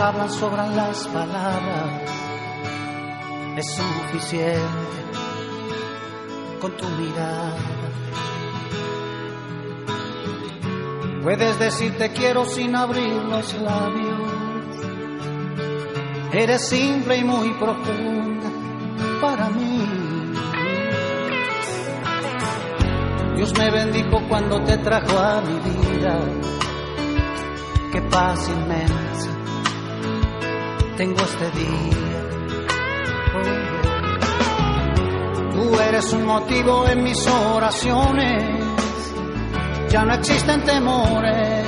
Hablan, sobran las palabras. Es suficiente con tu mirada. Puedes decir te quiero sin abrir los labios. Eres simple y muy profunda para mí. Dios me bendijo cuando te trajo a mi vida. Qué inmensa tengo este día. Tú eres un motivo en mis oraciones. Ya no existen temores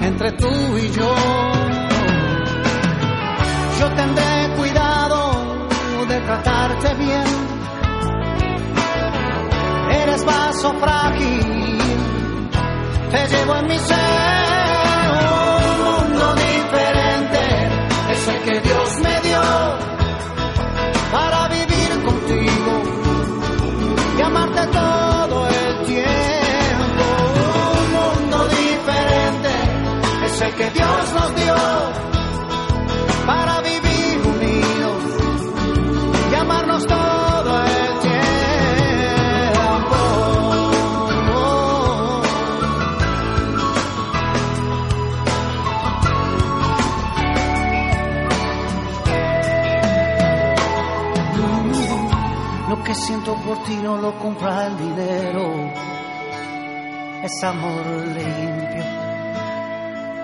entre tú y yo. Yo tendré cuidado de tratarte bien eres vaso frágil, te llevo en mi ser. El que Dios me dio para vivir contigo y amarte todo el tiempo. Un mundo diferente es el que Dios nos dio que siento por ti no lo compra el dinero. Es amor limpio,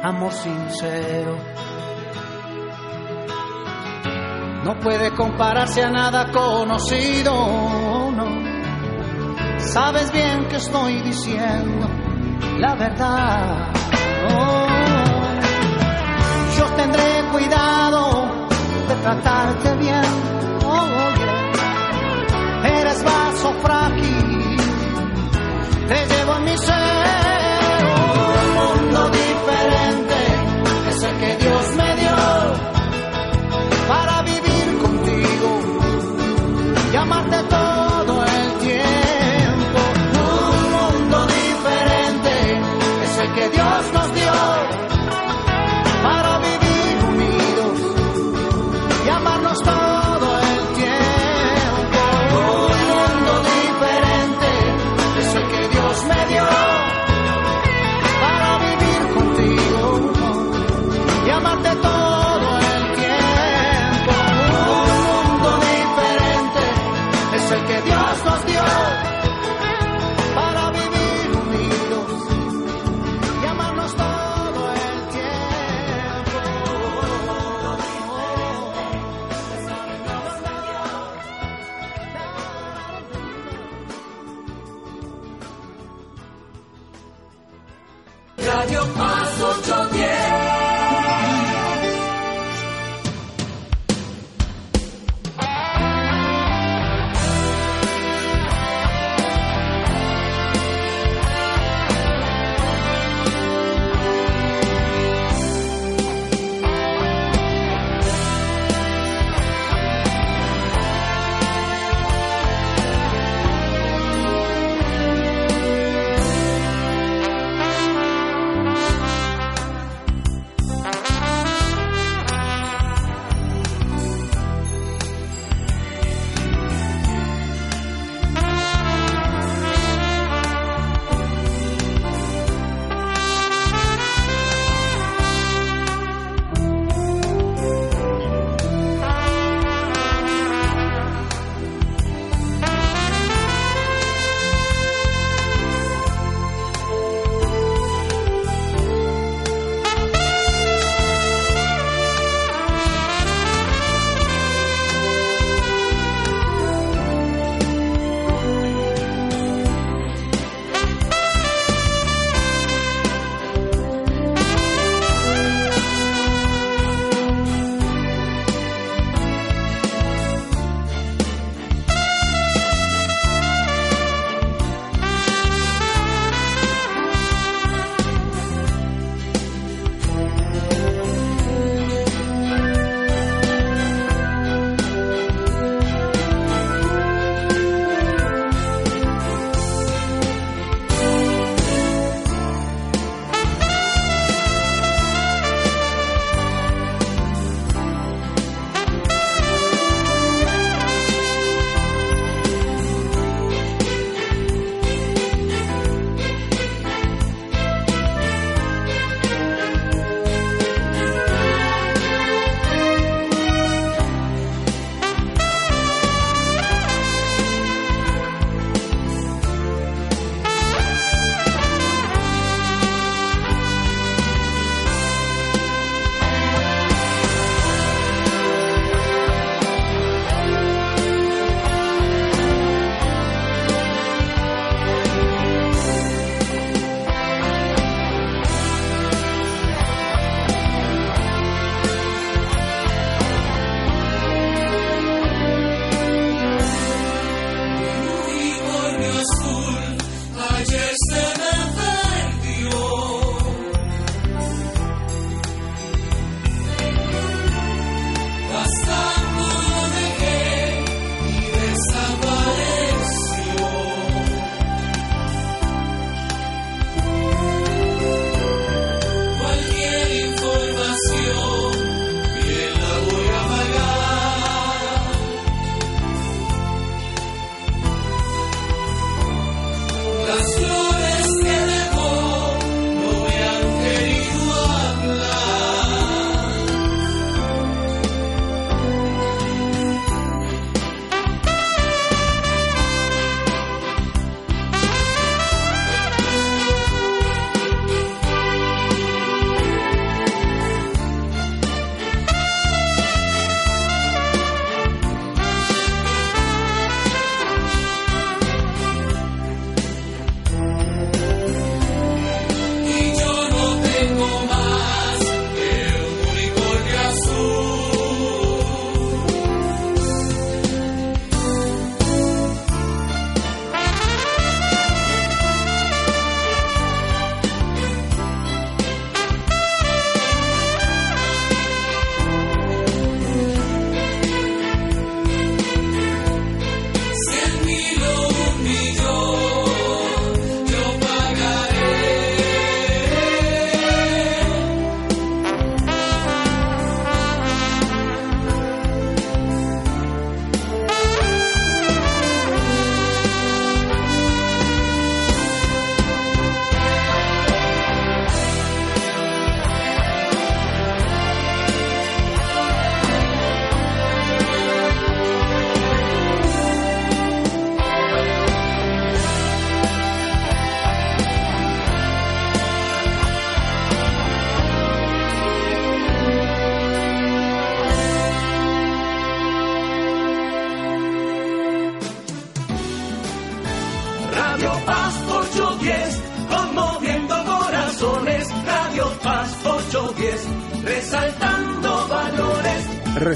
amor sincero. No puede compararse a nada conocido, no. Sabes bien que estoy diciendo la verdad. Yo tendré cuidado de tratarte bien. Te llevo en mi ser. Un mundo diferente es el que Dios me dio para vivir contigo y amarte todo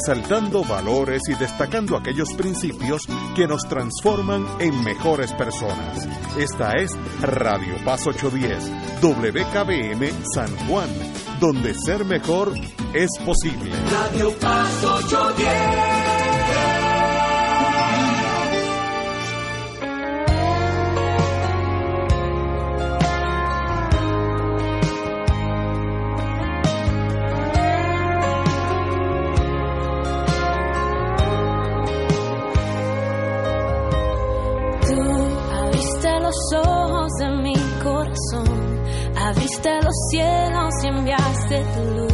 resaltando valores y destacando aquellos principios que nos transforman en mejores personas. Esta es Radio Paz 810, WKBM San Juan, donde ser mejor es posible. Radio Paz 810. cambiaste tu luz.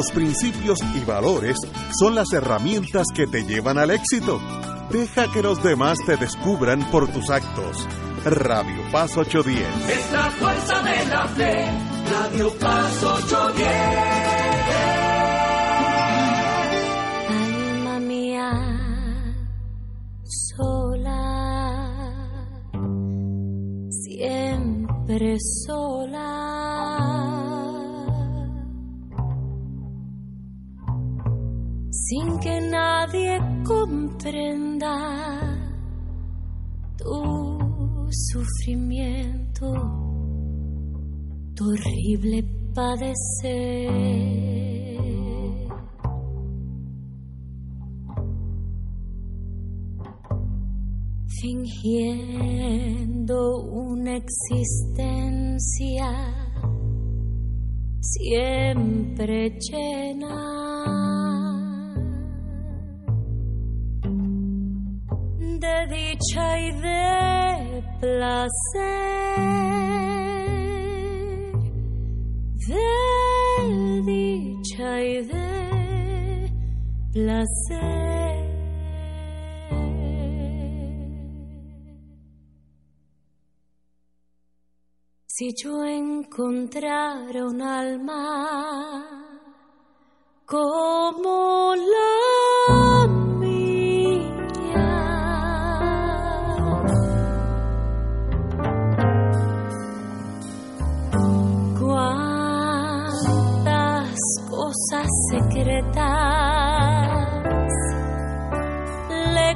Los principios y valores son las herramientas que te llevan al éxito. Deja que los demás te descubran por tus actos. Radio Paz 810. Es la fuerza de la fe. Radio Paz 810. Alma mía, sola, siempre sola. sin que nadie comprenda tu sufrimiento, tu horrible padecer. Fingiendo una existencia siempre llena. de dicha y de placer, de dicha y de placer. Si yo encontrara un alma como la secretas. Le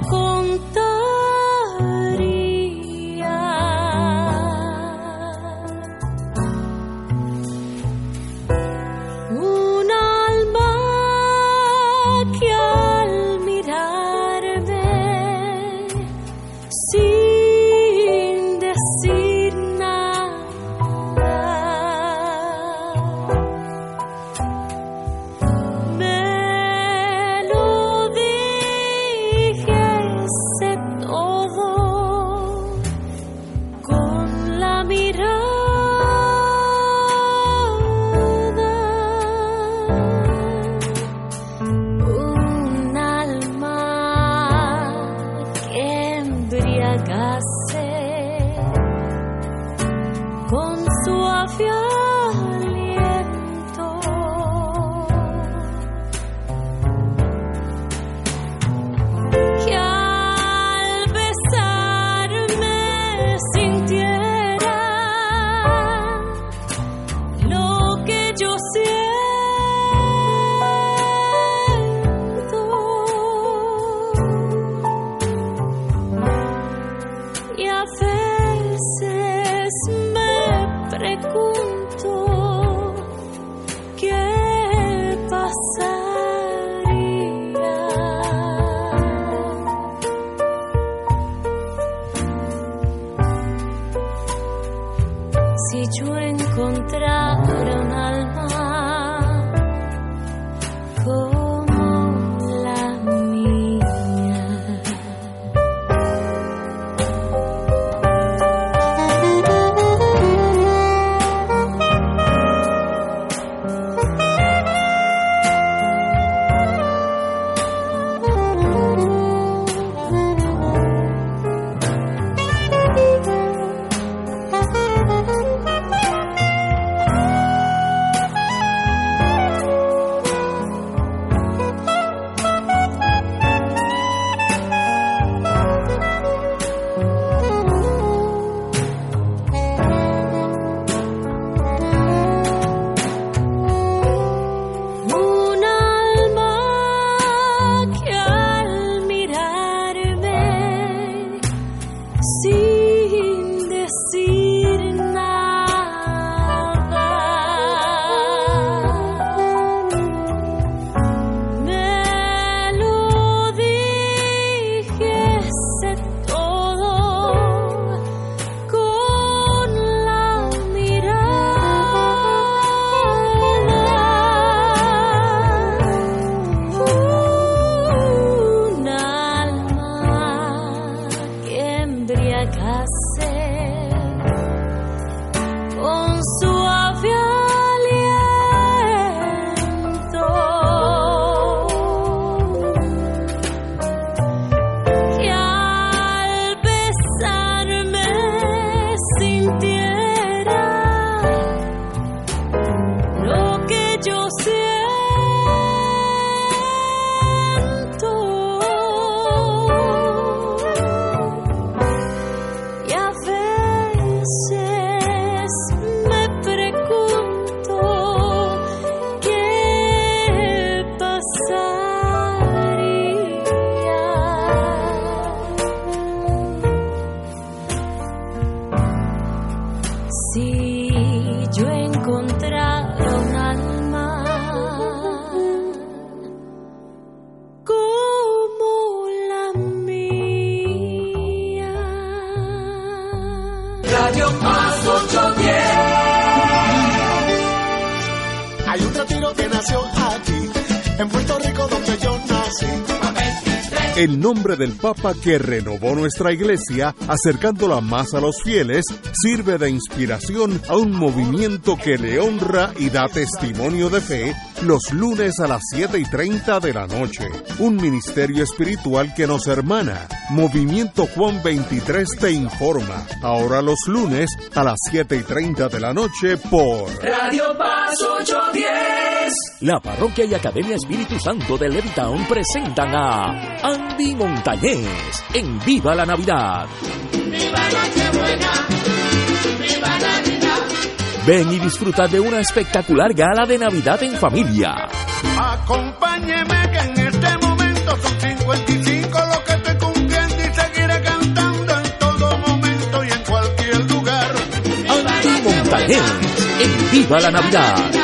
nombre del Papa que renovó nuestra iglesia, acercándola más a los fieles, sirve de inspiración a un movimiento que le honra y da testimonio de fe los lunes a las 7 y 30 de la noche. Un ministerio espiritual que nos hermana. Movimiento Juan 23 te informa. Ahora los lunes a las 7 y 30 de la noche por Radio Paz 810. La Parroquia y Academia Espíritu Santo de Levittown presentan a Andy Montañez en Viva la Navidad. ¡Viva Nochebuena! ¡Viva Navidad! Ven y disfruta de una espectacular gala de Navidad en familia. Acompáñeme que en este momento son 55 los que estoy cumpliendo y seguiré cantando en todo momento y en cualquier lugar. Andy Montañez en Viva la Navidad.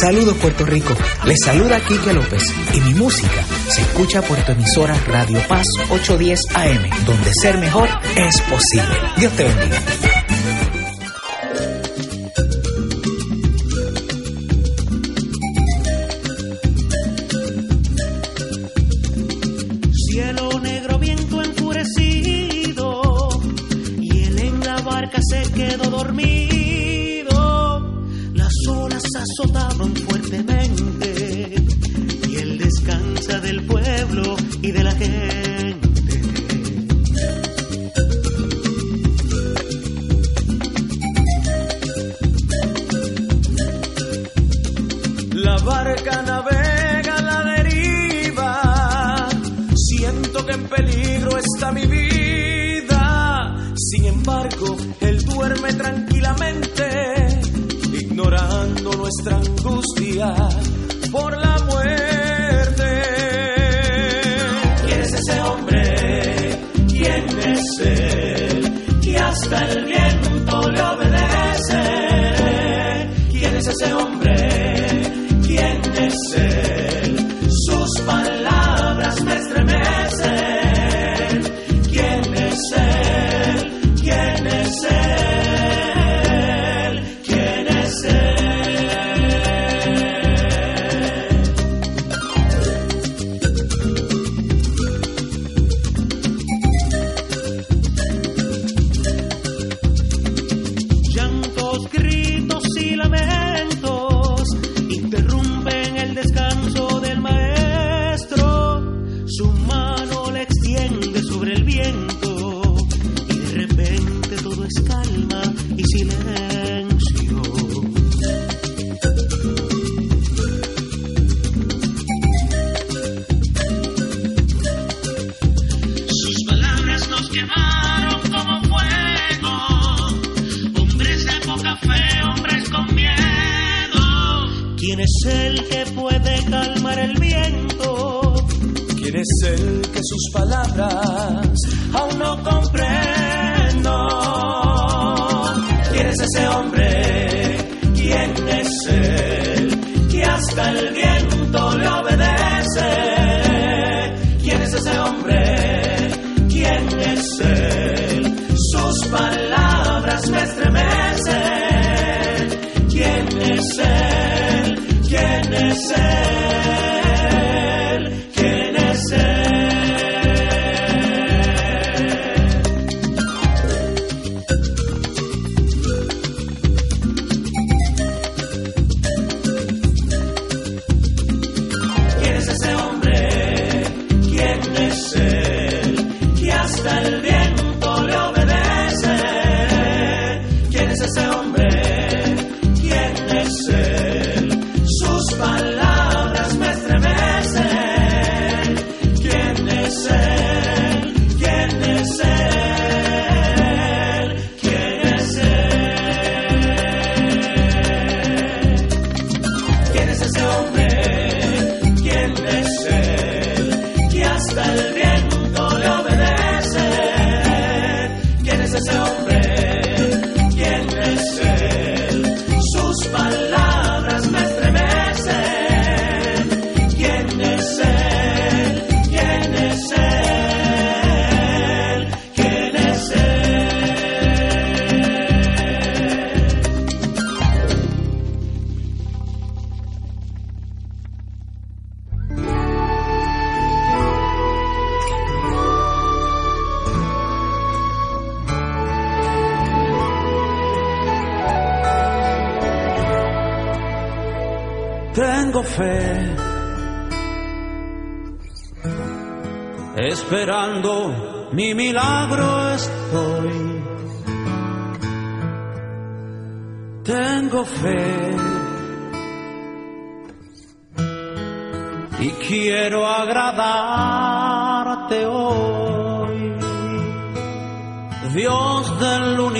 Saludos Puerto Rico, les saluda Kike López y mi música se escucha por tu emisora Radio Paz 810 AM, donde ser mejor es posible. Dios te bendiga.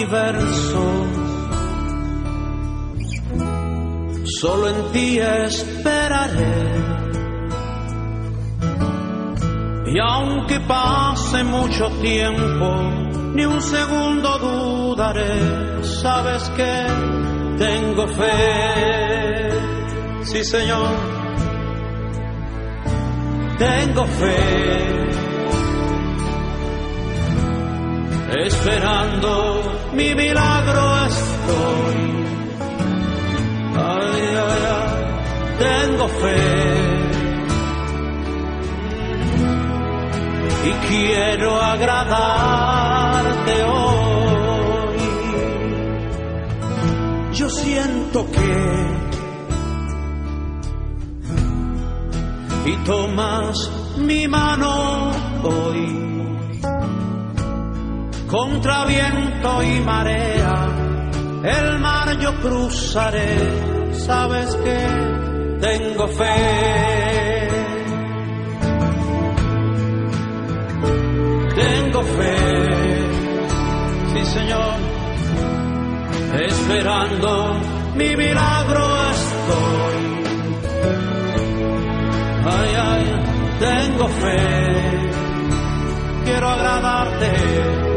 Universo. Solo en ti esperaré. Y aunque pase mucho tiempo, ni un segundo dudaré. Sabes que tengo fe. Sí, Señor. Tengo fe. Esperando mi milagro estoy. Ay, ay, tengo fe y quiero agradarte hoy. Yo siento que y tomas mi mano hoy contra viento y marea el mar yo cruzaré, sabes que tengo fe. Tengo fe, sí Señor, esperando mi milagro estoy. Ay, ay, tengo fe, quiero agradarte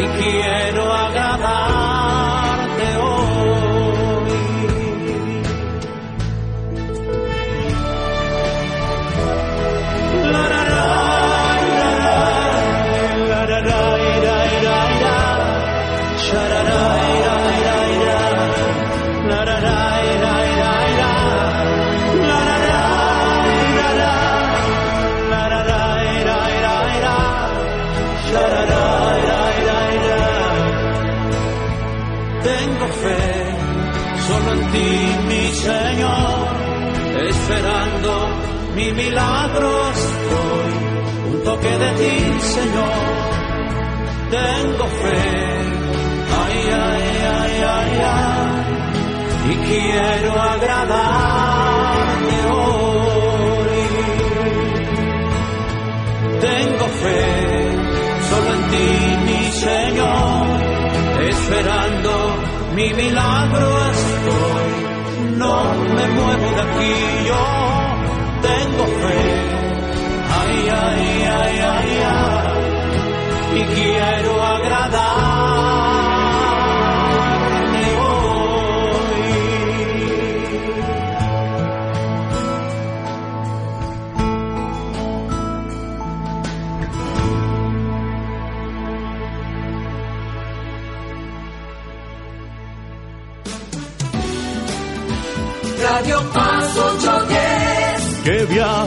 y quiero agradarte mi milagro estoy. Un toque de ti, Señor, tengo fe. Ay, ay, ay, ay, ay, y quiero agradarte hoy. Tengo fe solo en ti, mi Señor, esperando mi milagro estoy. No me muevo de aquí, yo y quiero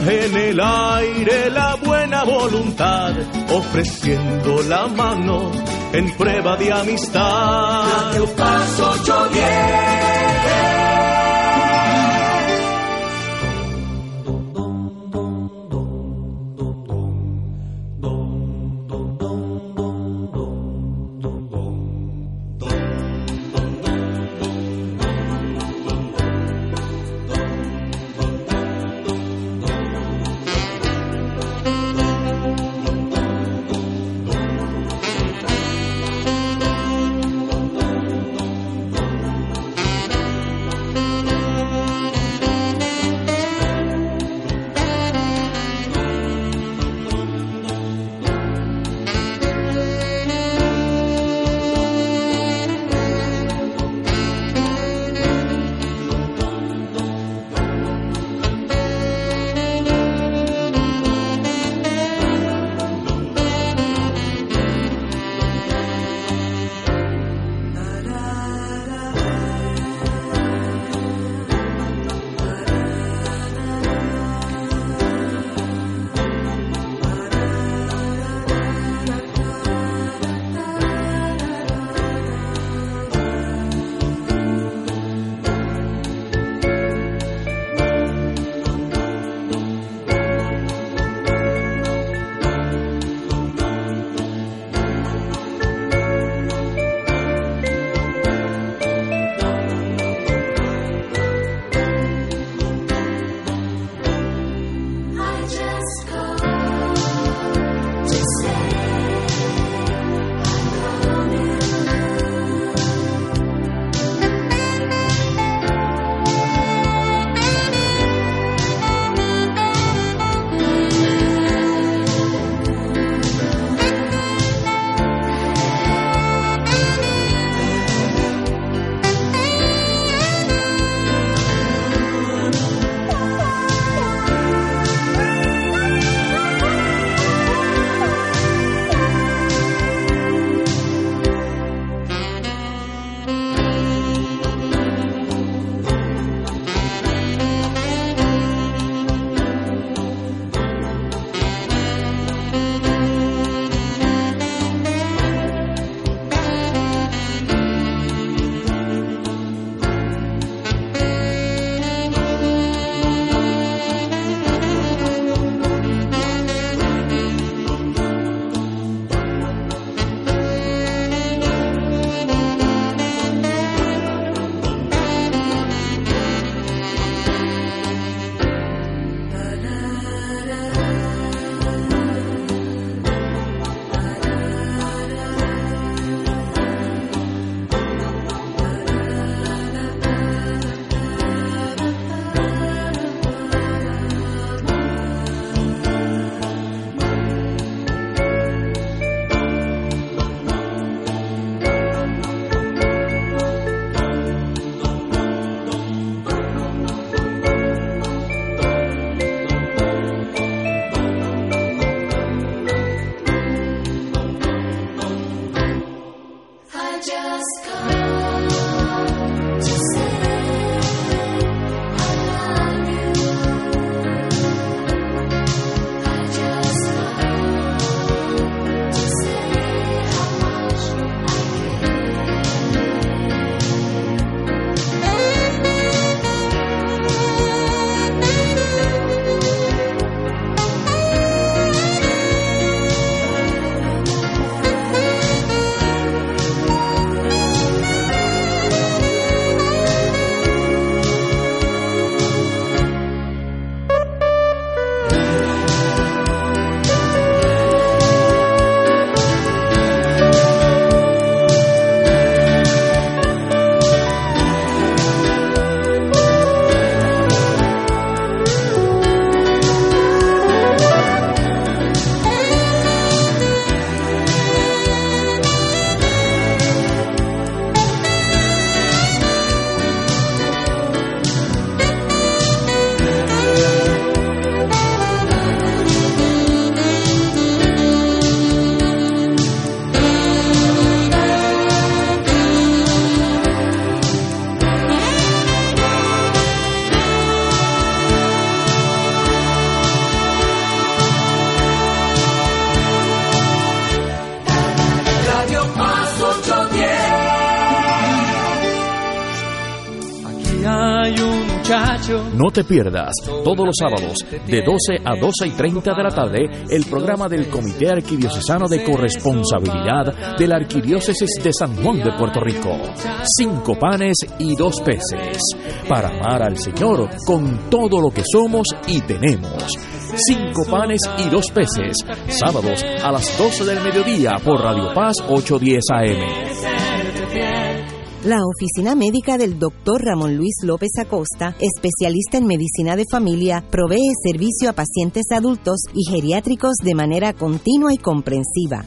En el aire la buena voluntad, ofreciendo la mano en prueba de amistad. Paz 810. Te pierdas todos los sábados de 12 a 12 y 30 de la tarde el programa del Comité Arquidiocesano de Corresponsabilidad de la Arquidiócesis de San Juan de Puerto Rico. Cinco panes y dos peces para amar al Señor con todo lo que somos y tenemos. Cinco panes y dos peces, sábados a las 12 del mediodía por Radio Paz 810 AM. La oficina médica del Dr. Ramón Luis López Acosta, especialista en medicina de familia, provee servicio a pacientes adultos y geriátricos de manera continua y comprensiva,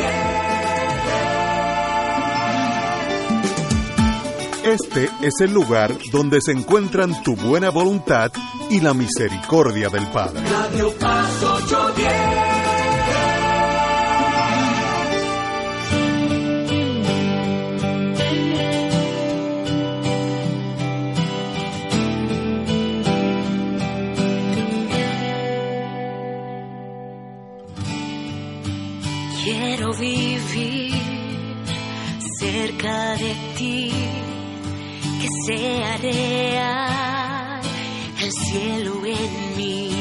Este es el lugar donde se encuentran tu buena voluntad y la misericordia del Padre. Sea real el cielo en mí.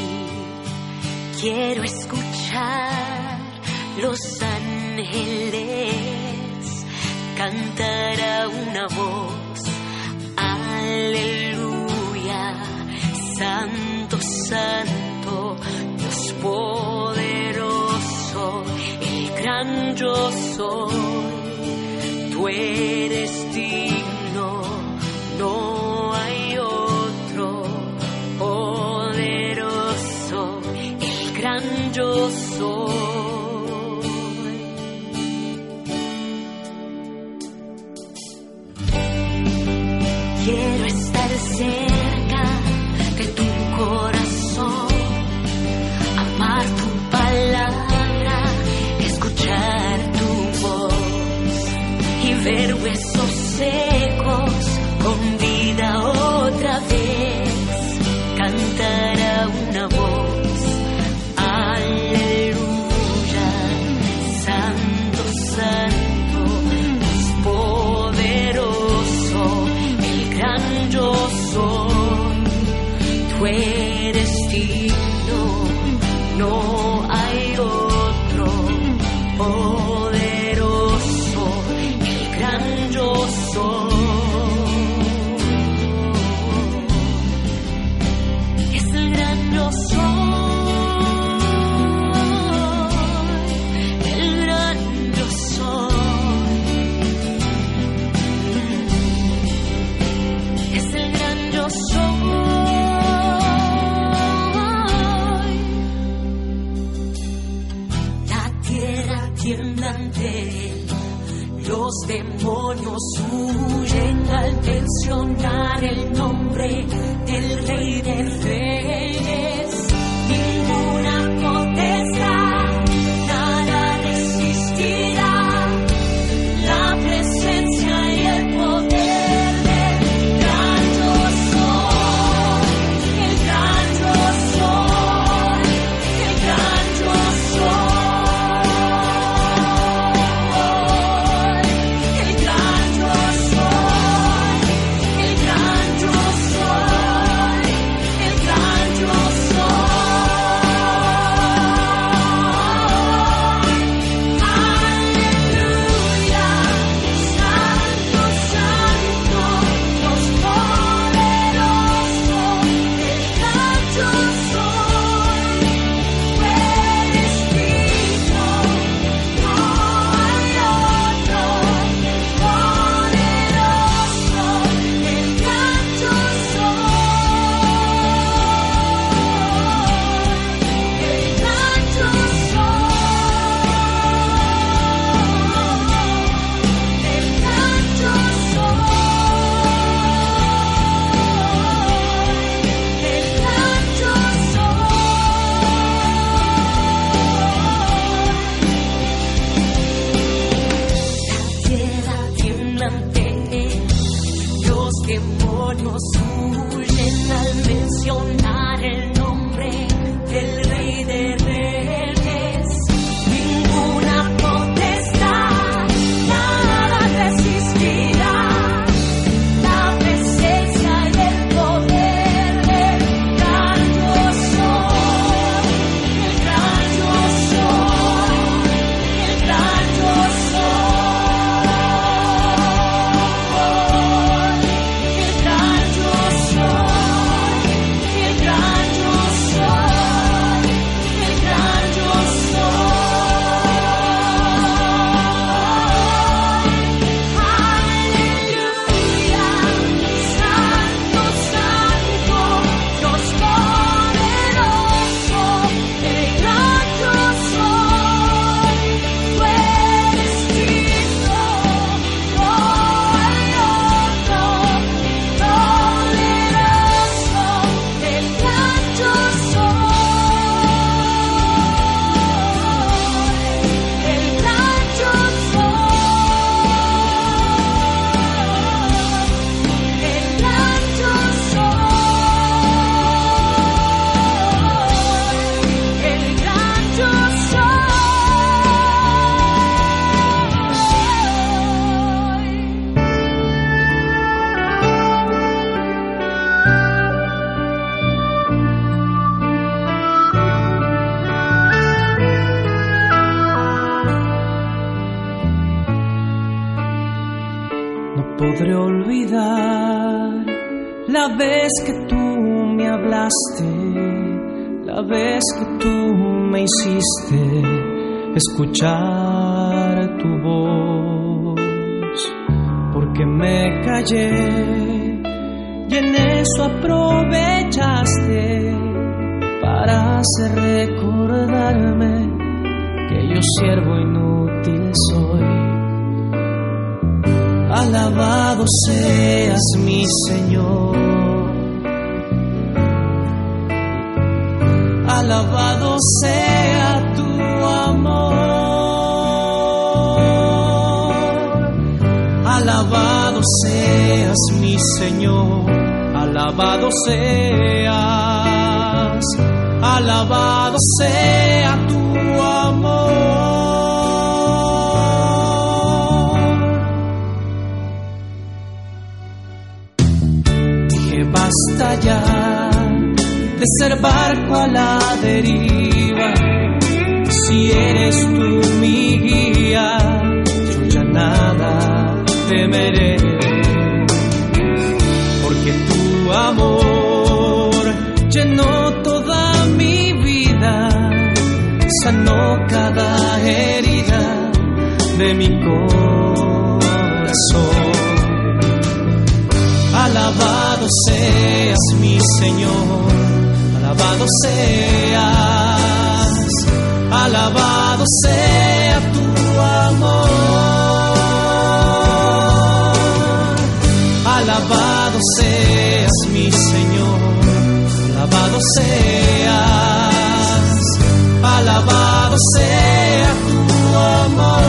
Quiero escuchar los ángeles cantar a una voz. Aleluya, santo, santo, Dios poderoso, el gran yo soy. Tú eres digno, no hay otro poderoso, el gran yo soy. escuchar tu voz, porque me callé Alabado seas mi Señor, alabado seas, alabado sea tu amor. Dije basta ya de ser barco a la deriva, si eres tú mi guía, yo ya nada temeré. llenó toda mi vida, sanó cada herida de mi corazón. Alabado seas mi Señor, alabado seas, alabado sea tu amor. Alabado seas mi Señor, alabado seas, alabado sea tu amor.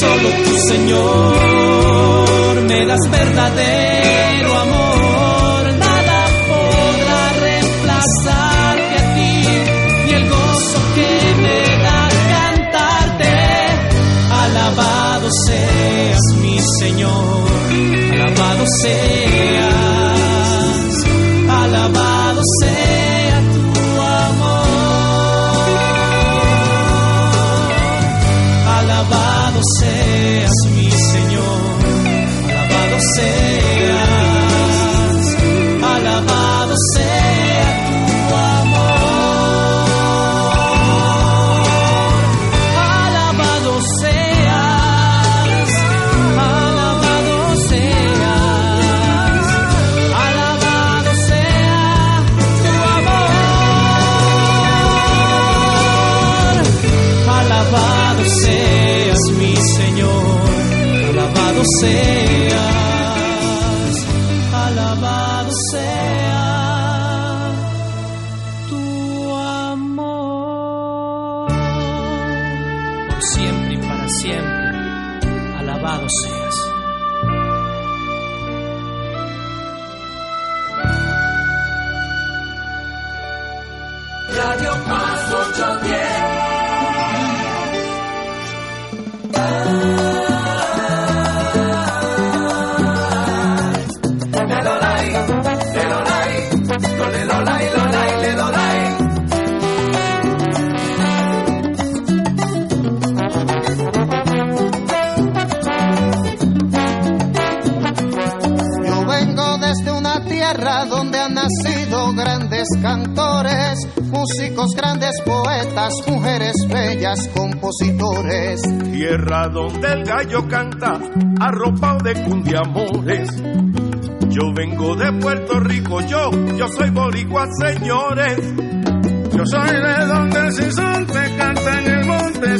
Solo tu Señor me das verdadero você. cantores, músicos, grandes poetas, mujeres bellas, compositores. Tierra donde el gallo canta, arropado de cundiamores. Yo vengo de Puerto Rico, yo, yo soy boricua, señores. Yo soy de donde el sisonte canta en el monte,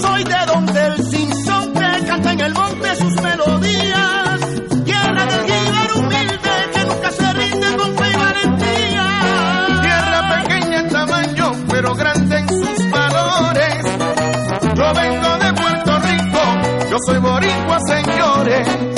soy de donde el Simpson canta en el monte sus melodías. Tierra del guíbar humilde que nunca se rinde con fe y valentía. Tierra pequeña en tamaño, pero grande en sus valores. Yo vengo de Puerto Rico, yo soy boricua, señores.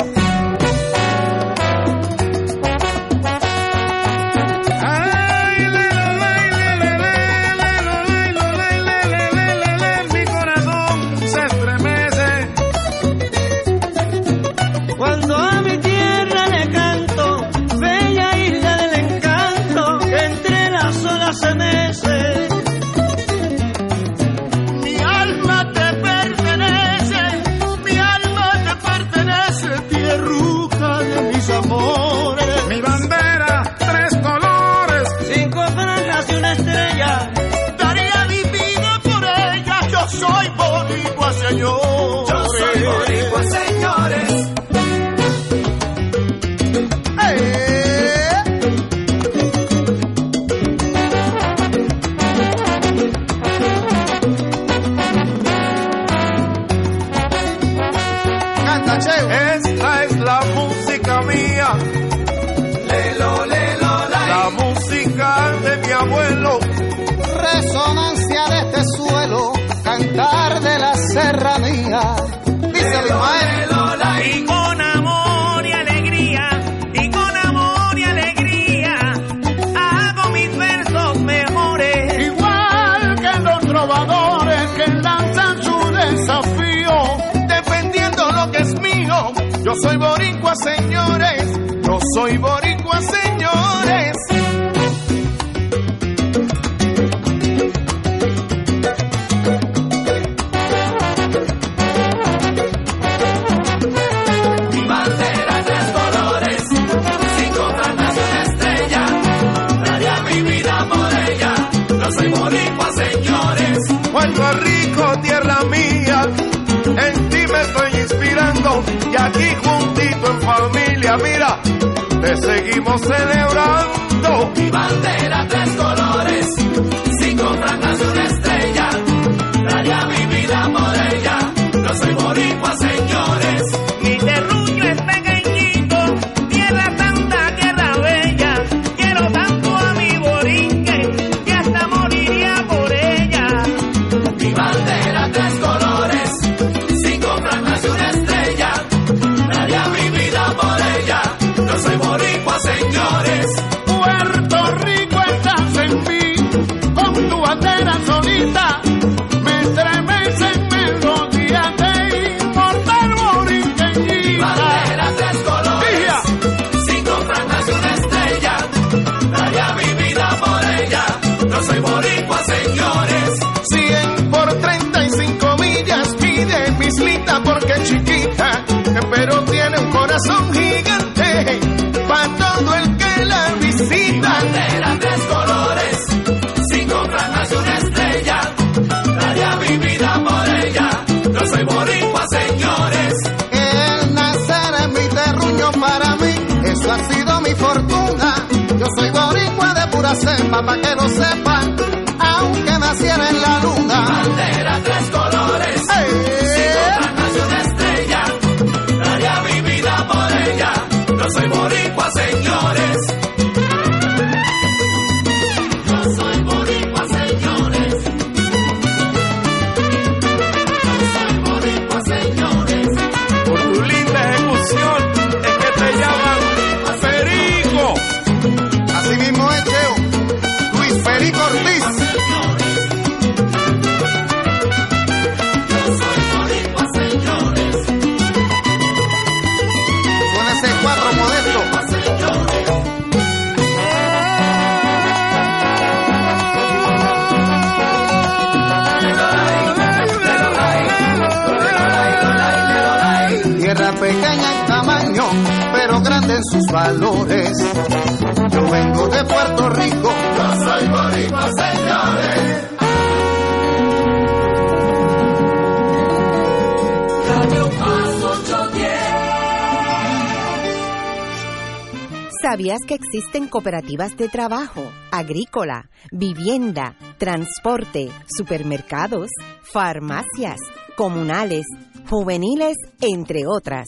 corazón gigante para todo el que la visita. bandera tres colores, si compran más una estrella, daría mi vida por ella. Yo soy boricua, señores. El nacer es mi terruño para mí, eso ha sido mi fortuna. Yo soy boricua de pura cepa, para que lo sepan, aunque naciera en la luna. bandera tres colores. Yo valores. Yo vengo de Puerto Rico. Yo soy boricua, señores. Radio Paz 810. ¿Sabías que existen cooperativas de trabajo, agrícola, vivienda, transporte, supermercados, farmacias, comunales, juveniles, entre otras?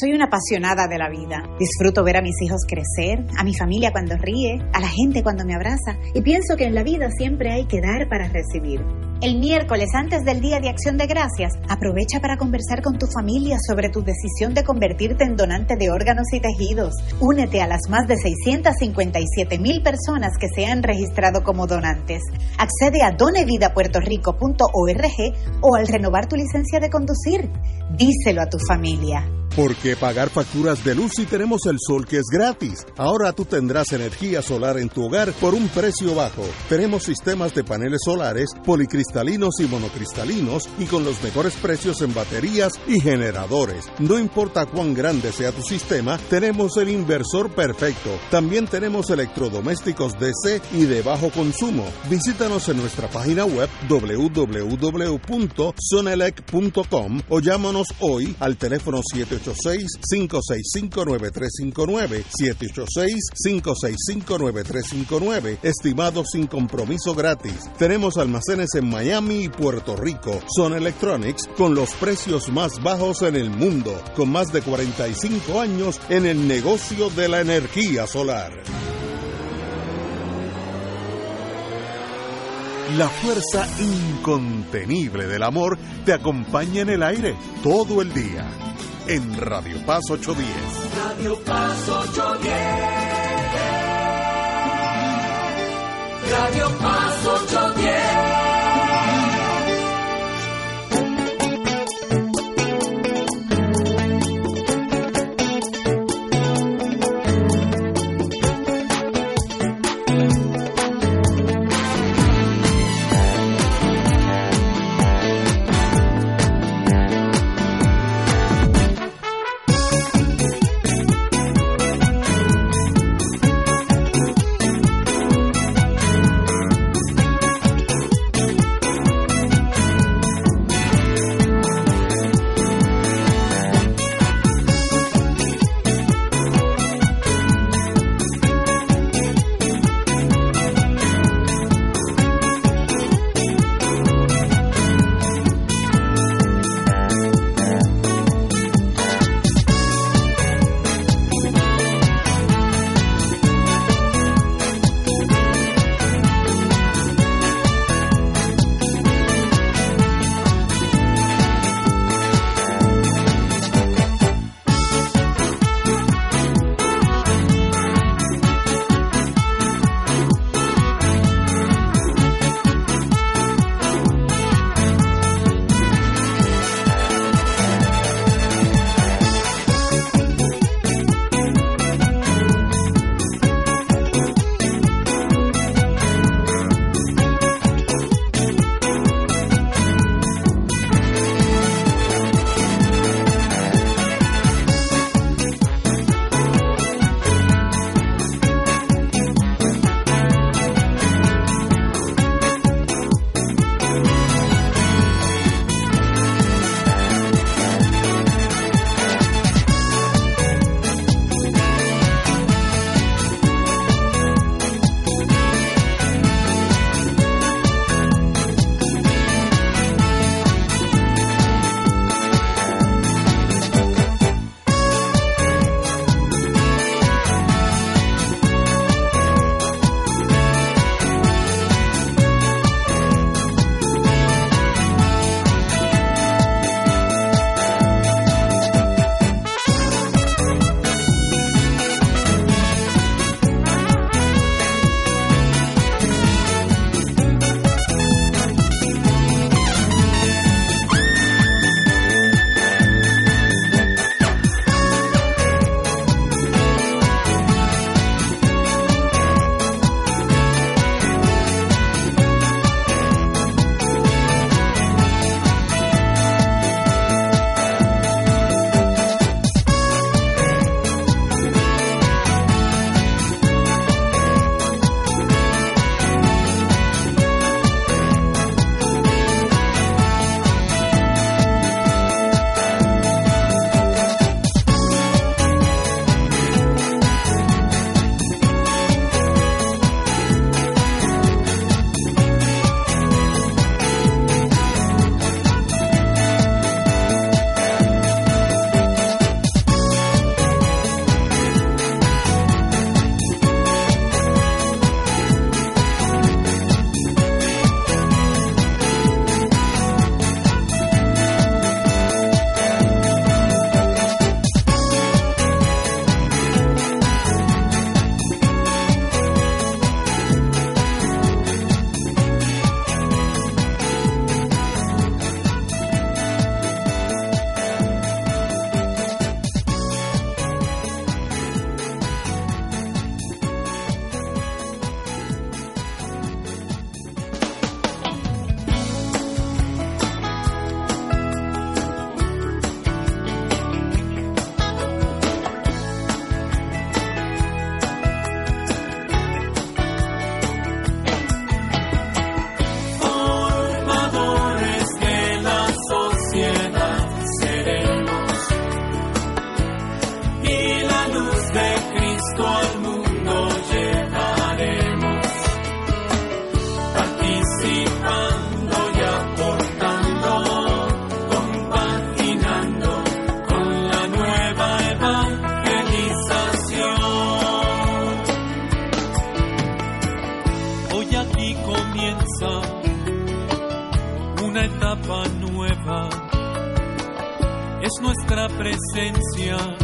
Soy una apasionada de la vida. Disfruto ver a mis hijos crecer, a mi familia cuando ríe, a la gente cuando me abraza y pienso que en la vida siempre hay que dar para recibir. El miércoles antes del Día de Acción de Gracias, aprovecha para conversar con tu familia sobre tu decisión de convertirte en donante de órganos y tejidos. Únete a las más de 657 mil personas que se han registrado como donantes. Accede a donevidapuertorico.org o al renovar tu licencia de conducir. Díselo a tu familia. Porque pagar facturas de luz si tenemos el sol que es gratis. Ahora tú tendrás energía solar en tu hogar por un precio bajo. Tenemos sistemas de paneles solares, policristalinos y monocristalinos y con los mejores precios en baterías y generadores. No importa cuán grande sea tu sistema, tenemos el inversor perfecto. También tenemos electrodomésticos DC y de bajo consumo. Visítanos en nuestra página web www.sonelec.com o llámanos hoy al teléfono 786-565-9359, 786-565-9359, estimado sin compromiso gratis. Tenemos almacenes en Miami y Puerto Rico. Son Electronics con los precios más bajos en el mundo, con más de 45 años en el negocio de la energía solar. La fuerza incontenible del amor te acompaña en el aire todo el día. En Radio Paz 810. Radio Paz 810. Radio Paz 810. Nuestra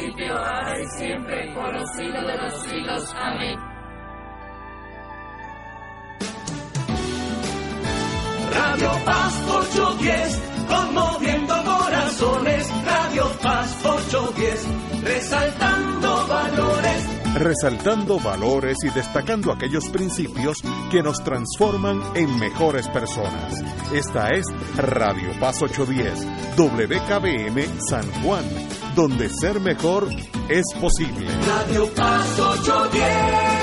los siglos de los siglos. Amén. Radio Paz 810, conmoviendo corazones. Radio Paz 810, resaltando valores. Resaltando valores y destacando aquellos principios que nos transforman en mejores personas. Esta es Radio Paz 810, WKBM San Juan, donde ser mejor es posible. Radio Paz 810.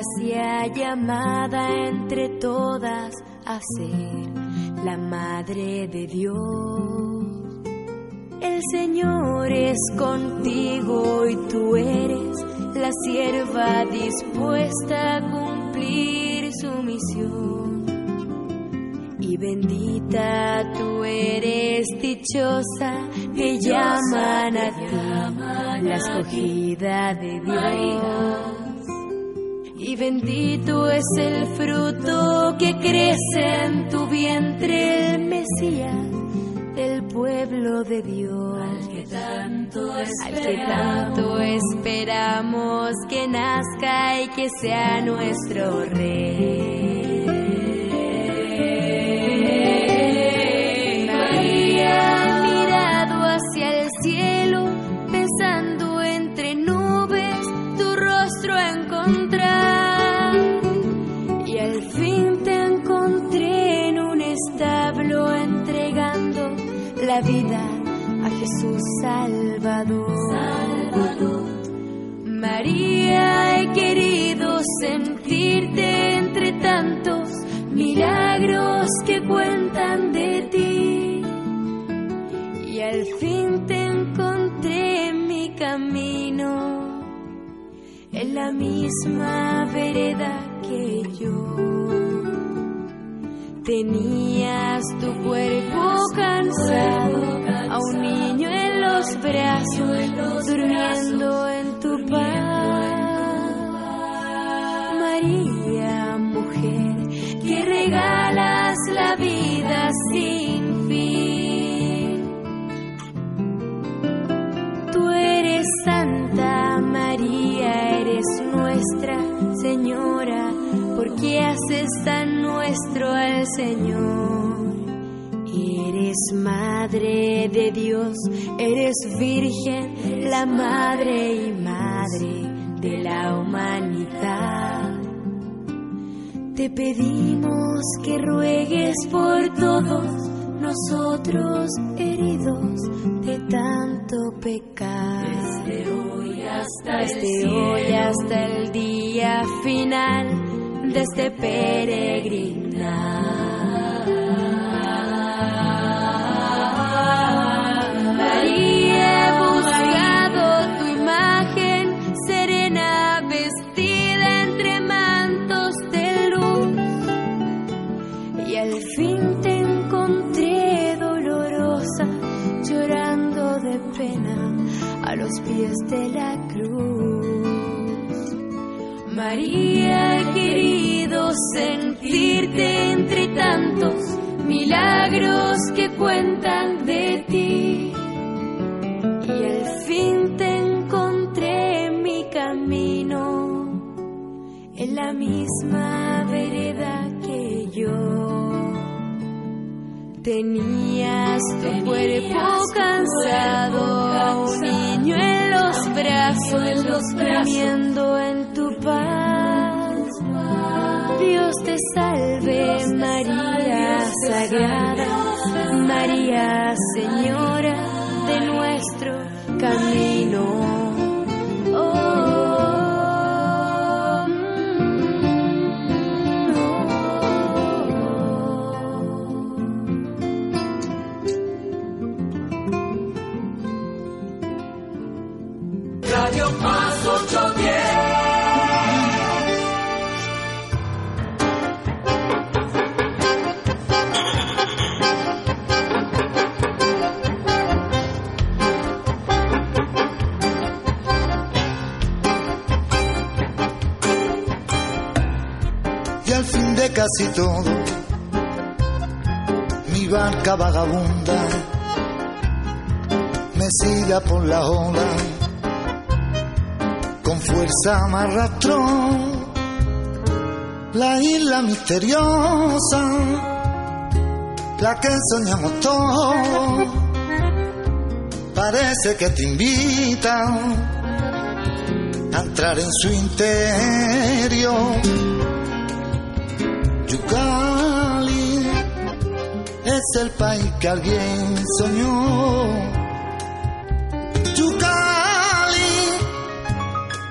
Gracia, llamada entre todas a ser la Madre de Dios. El Señor es contigo y tú eres la sierva dispuesta a cumplir su misión. Y bendita tú eres, dichosa, te llaman a ti, la escogida de Dios. Y bendito es el fruto que crece en tu vientre, el Mesías del pueblo de Dios. Al que tanto esperamos que nazca y que sea nuestro rey. La vida a Jesús Salvador. María, he querido sentirte entre tantos milagros que cuentan de ti. Y al fin te encontré en mi camino, en la misma vereda que yo. Tenías tu cuerpo cansado, a un niño en los brazos, durmiendo en tu paz. María, mujer, que regalas la vida sin fin. Tú eres Santa María, eres nuestra Señora, que haces tan nuestro al Señor. Eres madre de Dios, eres virgen, la madre y madre de la humanidad. Te pedimos que ruegues por todos nosotros heridos de tanto pecar. Desde hoy hasta Desde el hoy cielo. hasta el día final de este peregrinar. María, buscado tu imagen serena, vestida entre mantos de luz. Y al fin te encontré dolorosa, llorando de pena a los pies de la cruz. María, he querido sentirte entre tantos milagros que cuentan de ti. Y al fin te encontré en mi camino, en la misma vereda que yo. Tenías tu cuerpo cansado, a niño en los brazos, en tu paz. Dios te salve, María Sagrada, María Señora de nuestro camino. Casi todo, mi barca vagabunda me siga por la ola, con fuerza me arrastró la isla misteriosa, la que soñamos todos, parece que te invita a entrar en su interior. Yucali es el país que alguien soñó. Yucali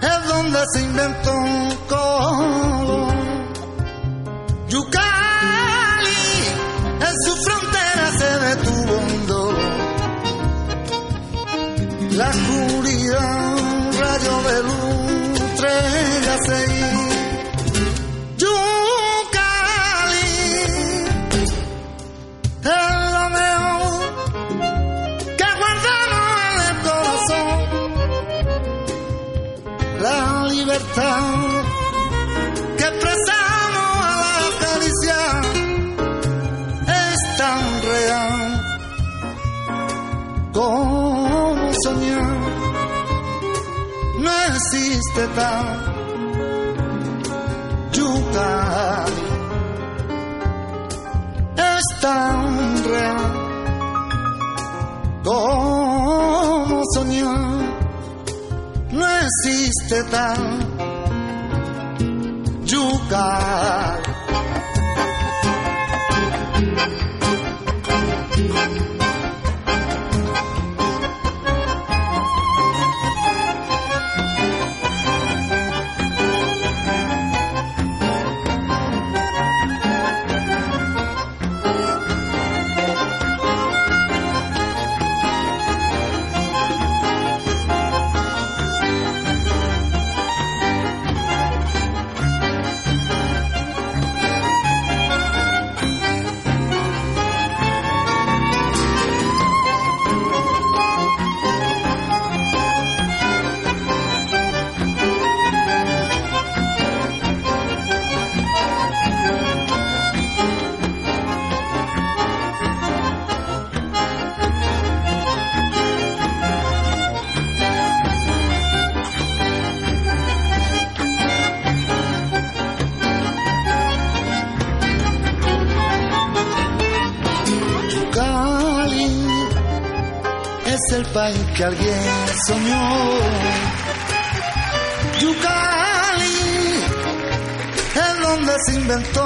es donde se inventó un. Yucali en su frontera se detuvo un. La oscuridad, un rayo de luz, que expresamos a la caricia es tan real como soñar. No existe tal Yucali es tan real como soñar. No existe tal Yucali. Que alguien soñó. Yucali es donde se inventó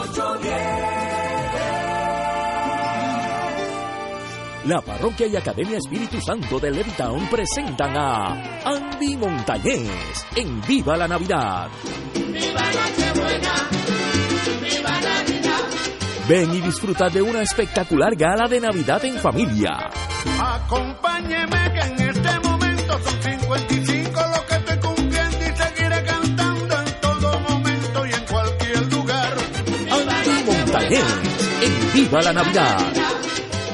La Parroquia y Academia Espíritu Santo de Levittown presentan a Andy Montañez en Viva la Navidad. Viva Nochebuena, viva Navidad. Ven y disfruta de una espectacular gala de Navidad en familia. Acompáñeme que en este momento son 55 lo que estoy cumpliendo y seguiré cantando en todo momento y en cualquier lugar. Andy Montañez en Viva la Navidad.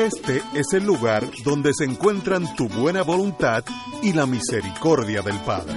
Este es el lugar donde se encuentran tu buena voluntad y la misericordia del Padre.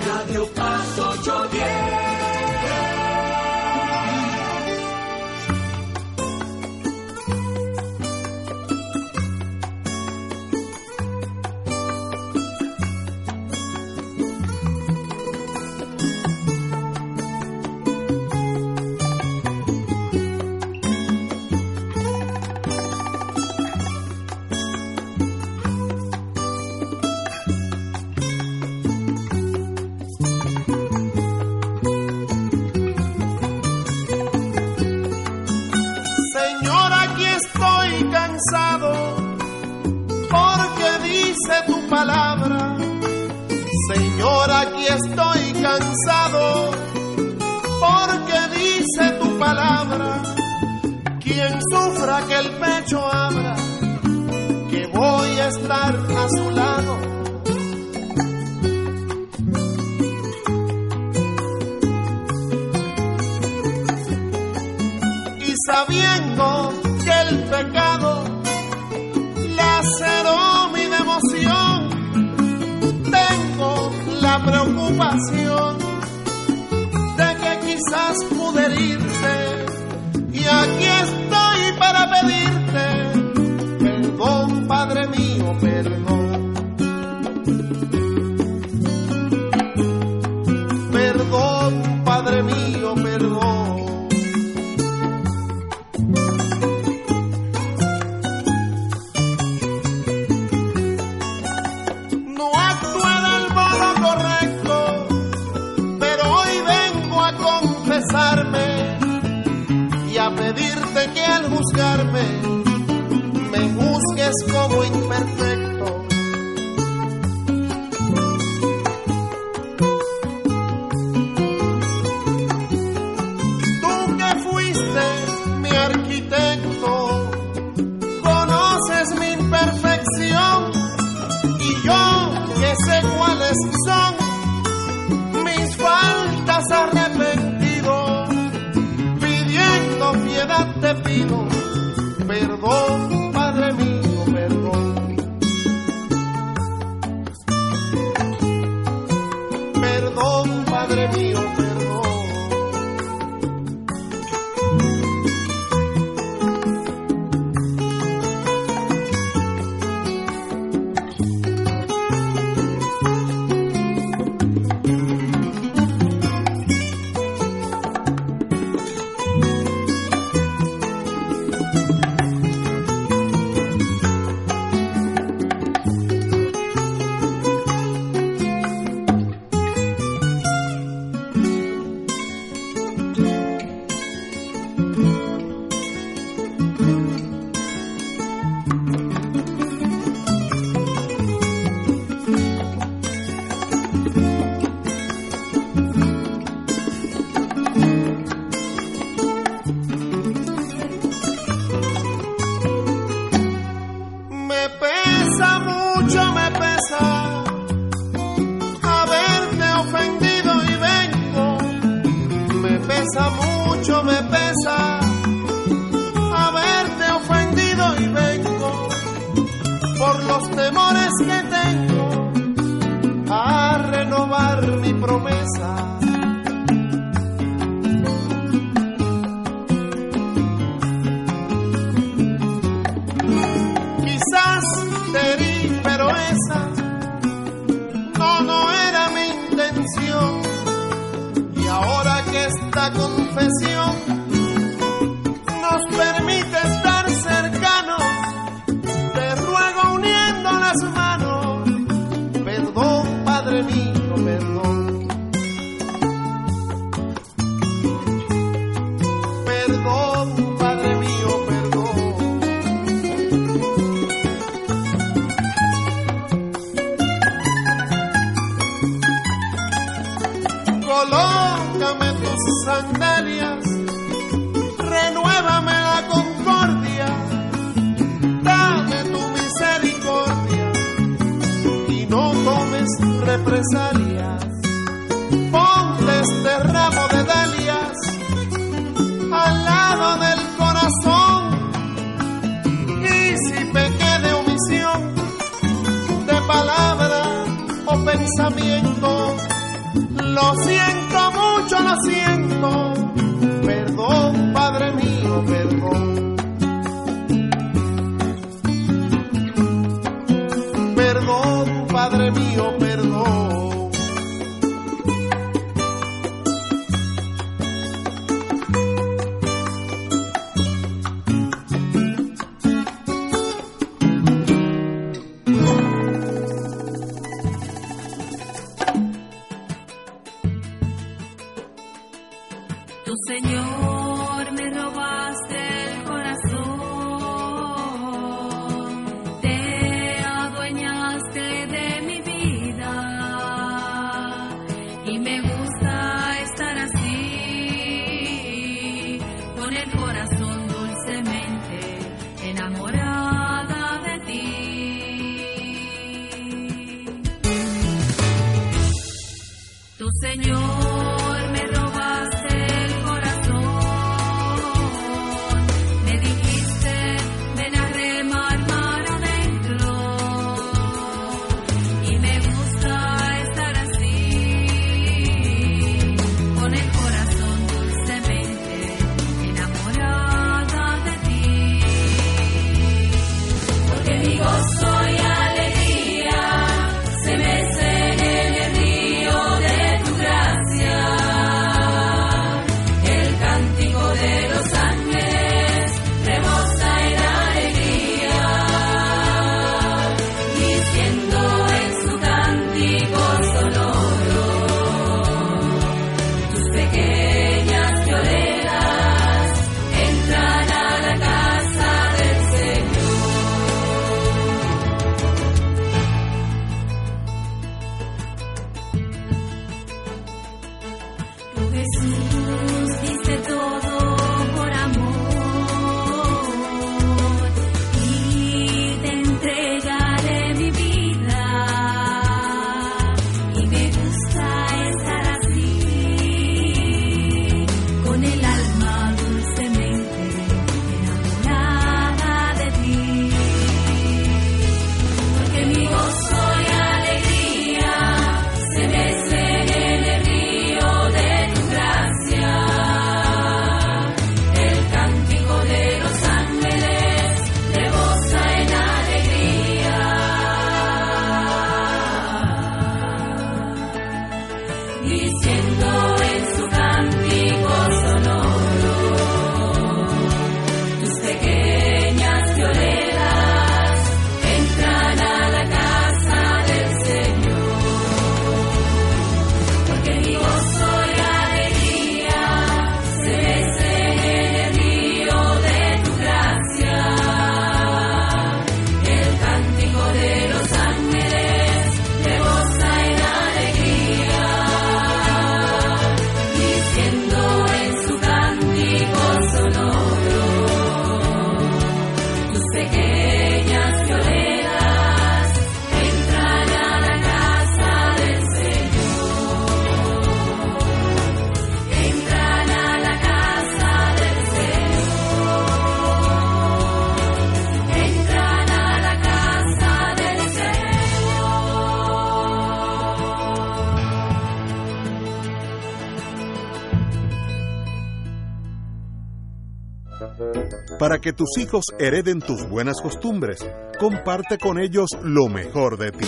Que tus hijos hereden tus buenas costumbres, comparte con ellos lo mejor de ti.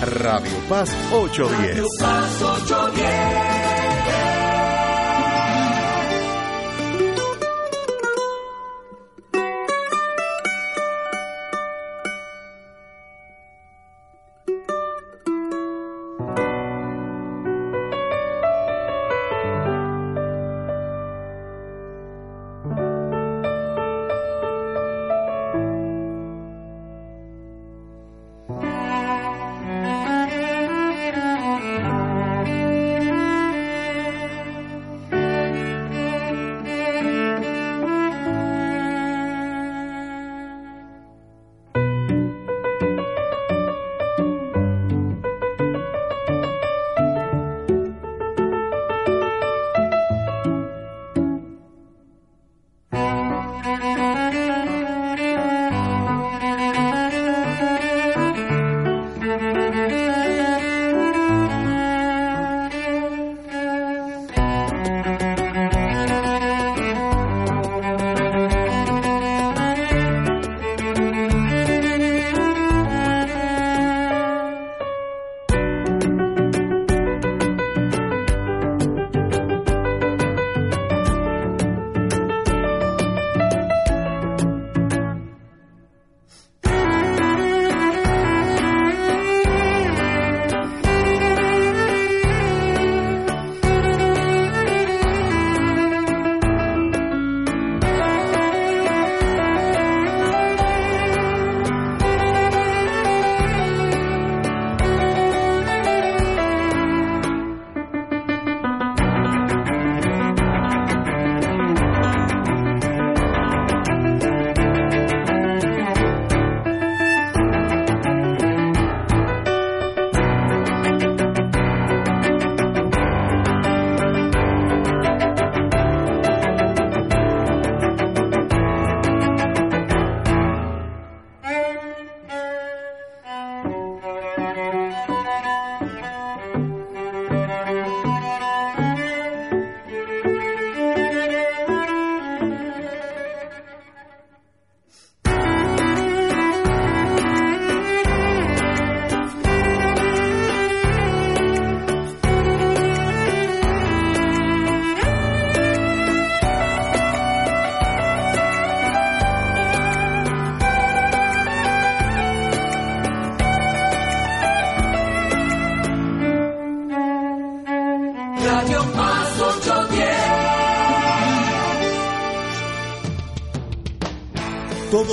Radio Paz 810. Radio Paz 810.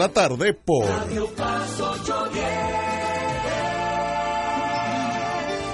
la tarde por Radio Paz 810.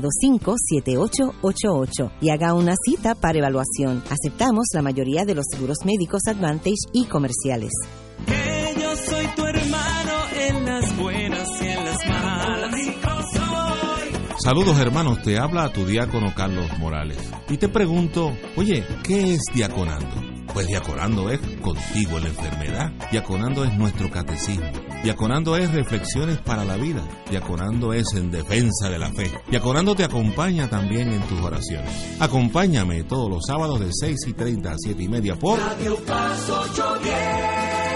725-7888 y haga una cita para evaluación. Aceptamos la mayoría de los seguros médicos Advantage y comerciales. Que yo soy tu hermano en las buenas y en las malas. Saludos hermanos, te habla tu diácono Carlos Morales. Y te pregunto, oye, ¿qué es diaconando? Pues diaconando es contigo en la enfermedad. Diaconando es nuestro catecismo. Diaconando es reflexiones para la vida. Diaconando es en defensa de la fe. Diaconando te acompaña también en tus oraciones. Acompáñame todos los sábados de 6 y 30 a 7 y media por Radio Paz 810.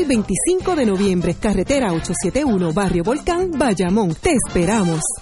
y 25 de noviembre. Carretera 871, Barrio Volcán, Bayamón. Te esperamos.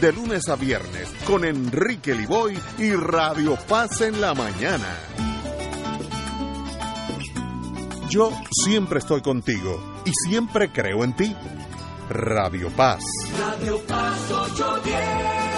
de lunes a viernes con Enrique Liboy y Radio Paz en la mañana. Yo siempre estoy contigo y siempre creo en ti. Radio Paz. Radio Paz 810.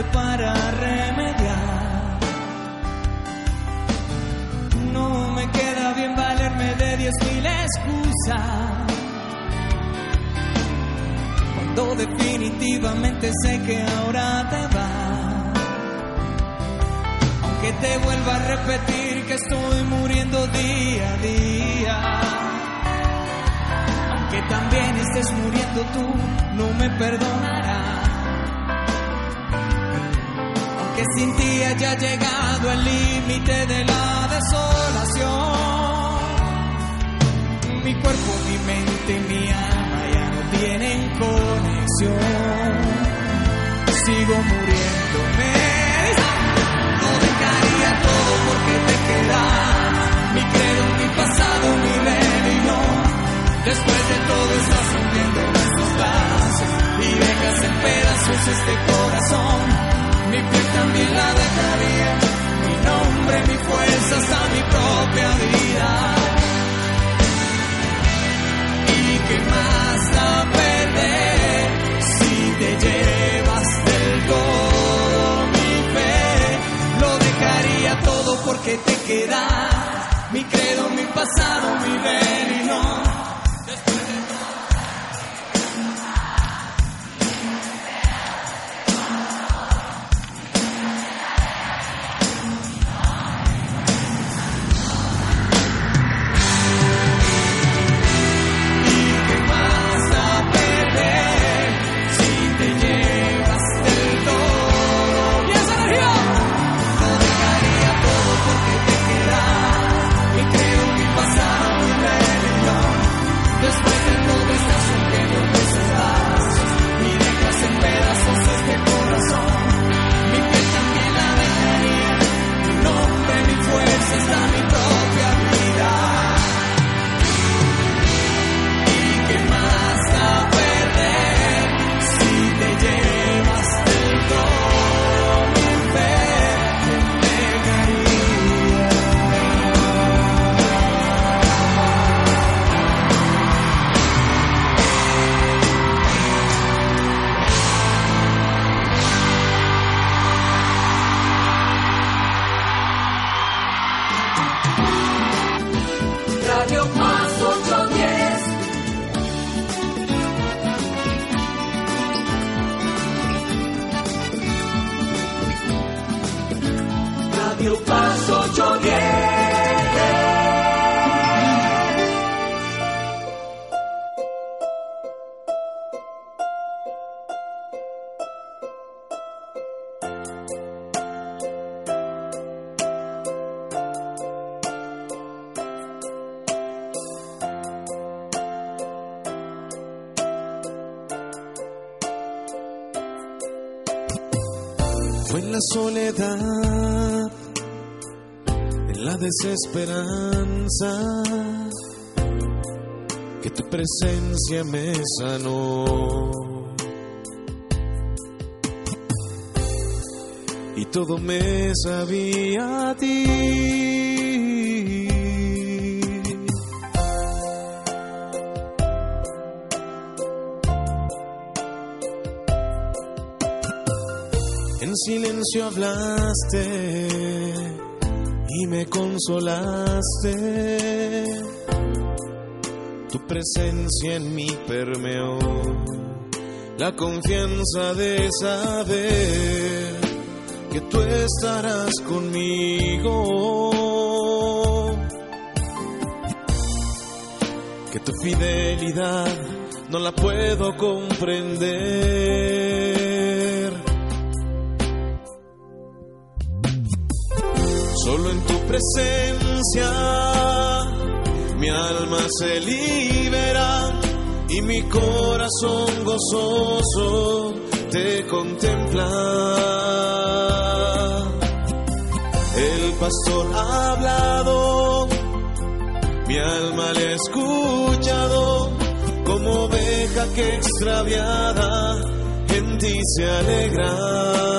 Para remediar. No me queda bien valerme de diez mil excusas. Cuando definitivamente sé que ahora te vas. Aunque te vuelva a repetir que estoy muriendo día a día. Aunque también estés muriendo tú, no me perdonarás. Haya llegado el límite de la desolación. Mi cuerpo, mi mente, mi alma ya no tienen conexión. Sigo muriéndome. Lo dejaría todo porque te quedas. Mi credo, mi pasado, mi religión. Después de todo estás rompiendo nuestros lazos y dejas en mi piel también la dejaría, mi nombre, mi fuerza hasta mi propia vida. ¿Y qué más da perder si te llevas del todo mi fe? Lo dejaría todo porque te quedas, mi credo, mi pasado, mi veneno. Desesperanza, que tu presencia me sanó. Y todo me sabía a ti. En silencio hablaste y me consolaste. Tu presencia en mí permeó la confianza de saber que tú estarás conmigo. Que tu fidelidad no la puedo comprender. Solo en tu presencia mi alma se libera y mi corazón gozoso te contempla. El pastor ha hablado, mi alma le ha escuchado, como oveja que extraviada en ti se alegra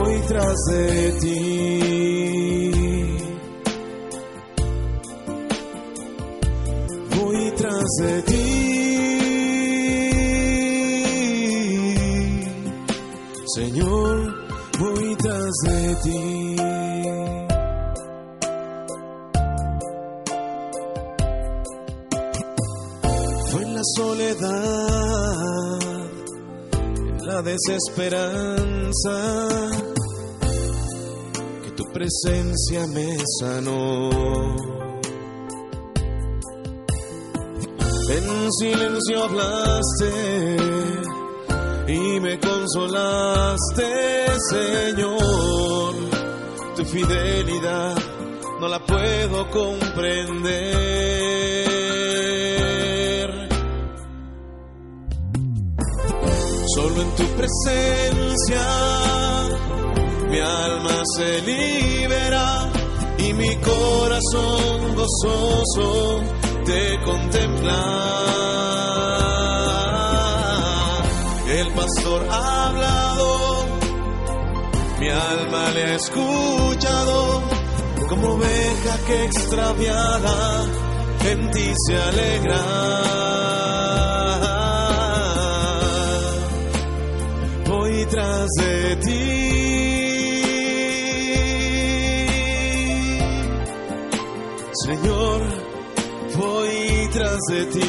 voy tras de ti. Voy tras de ti. Señor, voy tras de ti. Fue en la soledad en la desesperanza tu presencia me sanó. En silencio hablaste y me consolaste, Señor. Tu fidelidad no la puedo comprender. Solo en tu presencia mi alma se libera y mi corazón gozoso te contempla. El pastor ha hablado, mi alma le ha escuchado, como oveja que extraviada en ti se alegra. Voy tras de ti. Señor, voy tras de ti.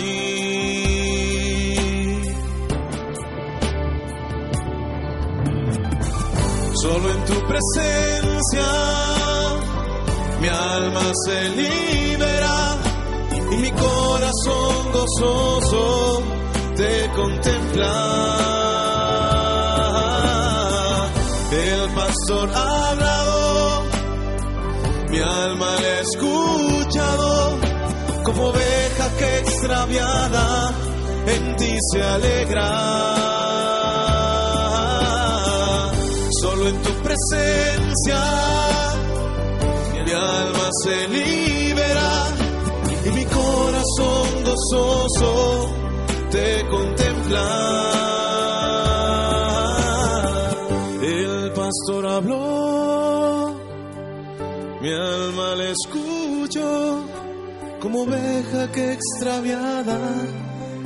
Solo en tu presencia mi alma se libera y mi corazón gozoso te contempla. El pastor ha hablado, mi alma le ha como oveja que extraviada en ti se alegra. Solo en tu presencia mi alma se libera y mi corazón gozoso te contempla. El pastor habló, mi alma le escucho, como oveja que extraviada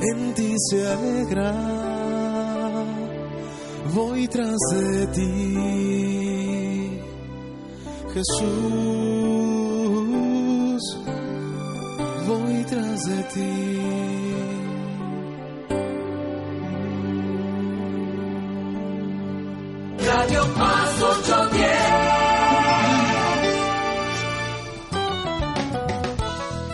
en ti se alegra. Voy tras de ti, Jesús, voy tras de ti.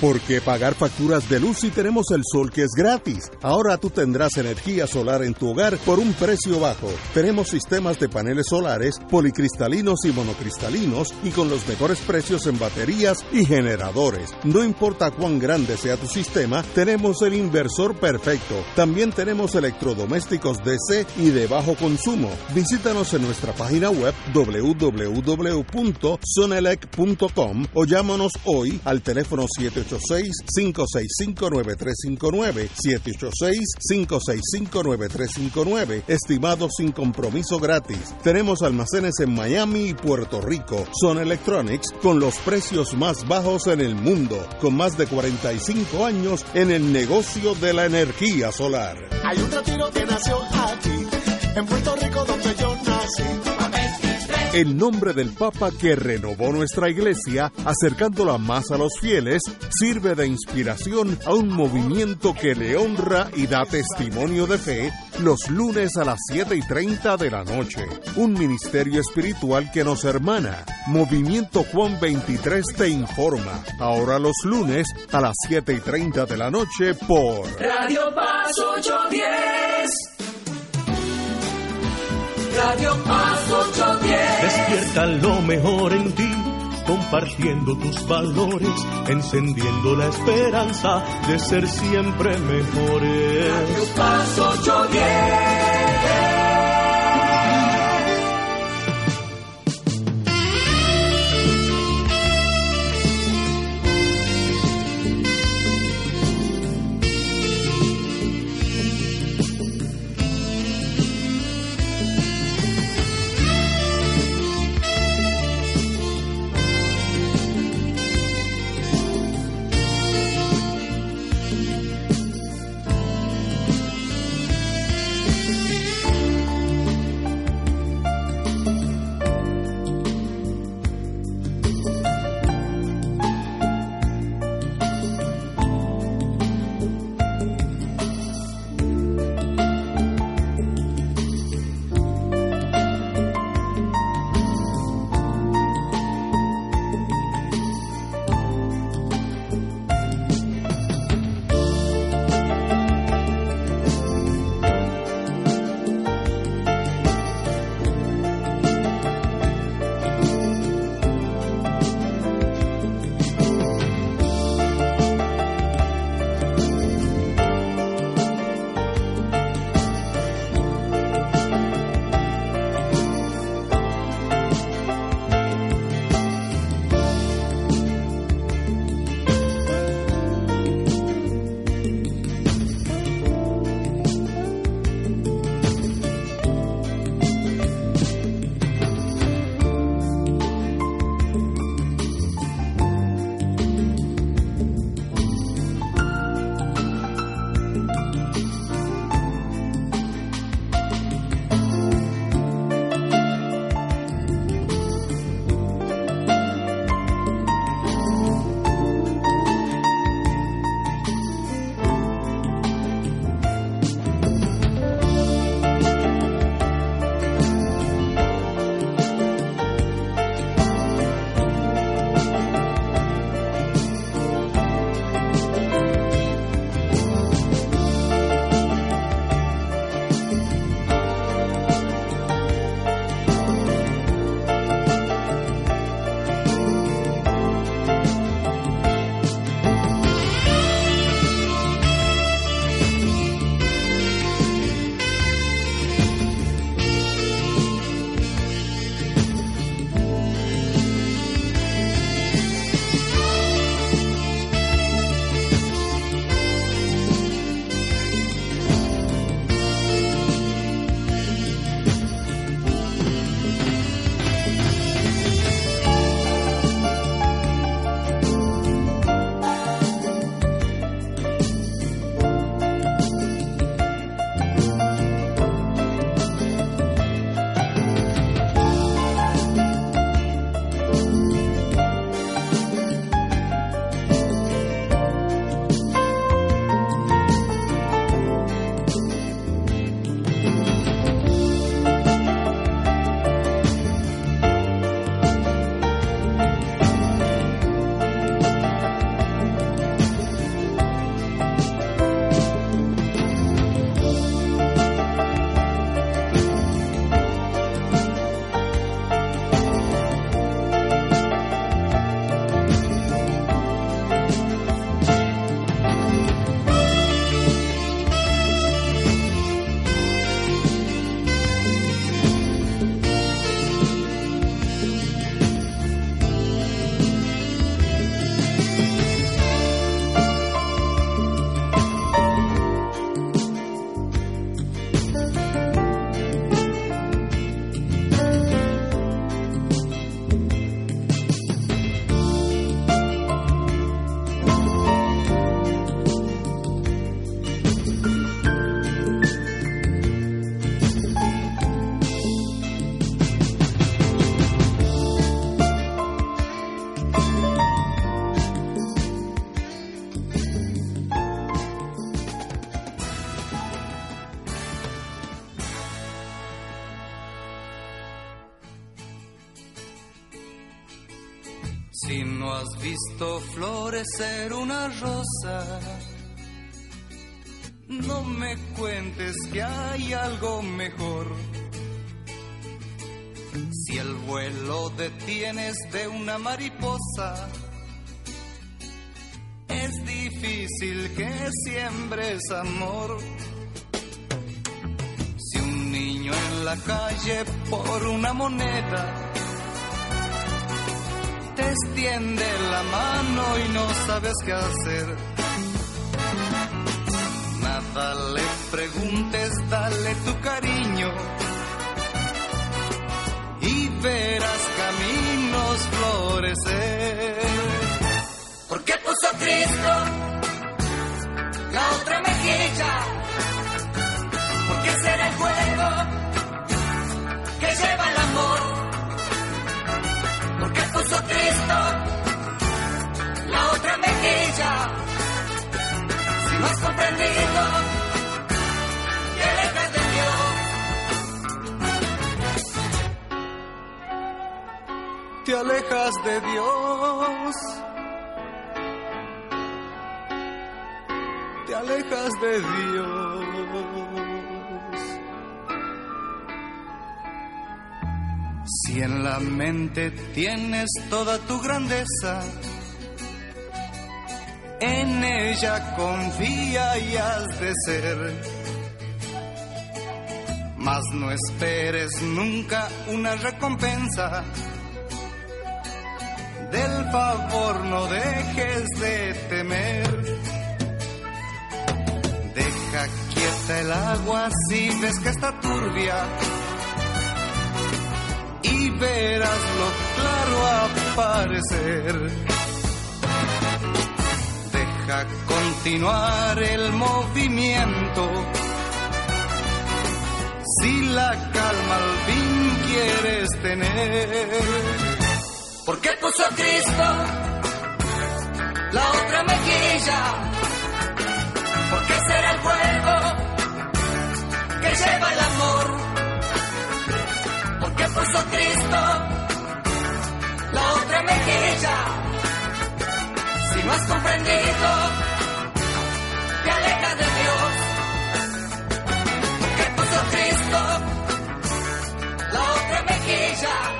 ¿Por qué pagar facturas de luz si tenemos el sol que es gratis? Ahora tú tendrás energía solar en tu hogar por un precio bajo. Tenemos sistemas de paneles solares policristalinos y monocristalinos y con los mejores precios en baterías y generadores. No importa cuán grande sea tu sistema, tenemos el inversor perfecto. También tenemos electrodomésticos DC y de bajo consumo. Visítanos en nuestra página web www.sonelec.com o llámanos hoy al teléfono 786-565-9359, 786-565-9359, estimado sin compromiso gratis. Tenemos almacenes en Miami y Puerto Rico. Son Electronics con los precios más bajos en el mundo, con más de 45 años en el negocio de la energía solar. Hay un retiro que nació aquí, en Puerto Rico donde yo nací. El nombre del Papa que renovó nuestra iglesia, acercándola más a los fieles, sirve de inspiración a un movimiento que le honra y da testimonio de fe los lunes a las 7 y 30 de la noche. Un ministerio espiritual que nos hermana. Movimiento Juan 23 te informa. Ahora los lunes a las 7 y 30 de la noche por Radio Paz 810. Radio Paz 810. Despierta lo mejor en ti, compartiendo tus valores, encendiendo la esperanza de ser siempre mejores. Radio Paz 810. Florecer una rosa, no me cuentes que hay algo mejor. Si el vuelo detienes de una mariposa, es difícil que siembres amor. Si un niño en la calle por una moneda extiende la mano y no sabes qué hacer. Nada le preguntes, dale tu cariño y verás caminos florecer. ¿Por qué puso Cristo la otra mejilla? ¿Por qué será el fuego que lleva mejilla? Si no has comprendido que de Dios. Te alejas de Dios. Te alejas de Dios. Si en la mente tienes toda tu grandeza, en ella confía y has de ser. Mas no esperes nunca una recompensa. Del favor no dejes de temer. Deja quieta el agua si ves que está turbia y verás lo claro aparecer. Deja continuar el movimiento. Si la calma al fin quieres tener. ¿Por qué puso Cristo la otra mejilla? ¿Por qué será el fuego que lleva el amor? ¿Por qué puso Cristo la otra mejilla? No has comprendido, te alejas de Dios. ¿Por qué puso Cristo la otra mejilla?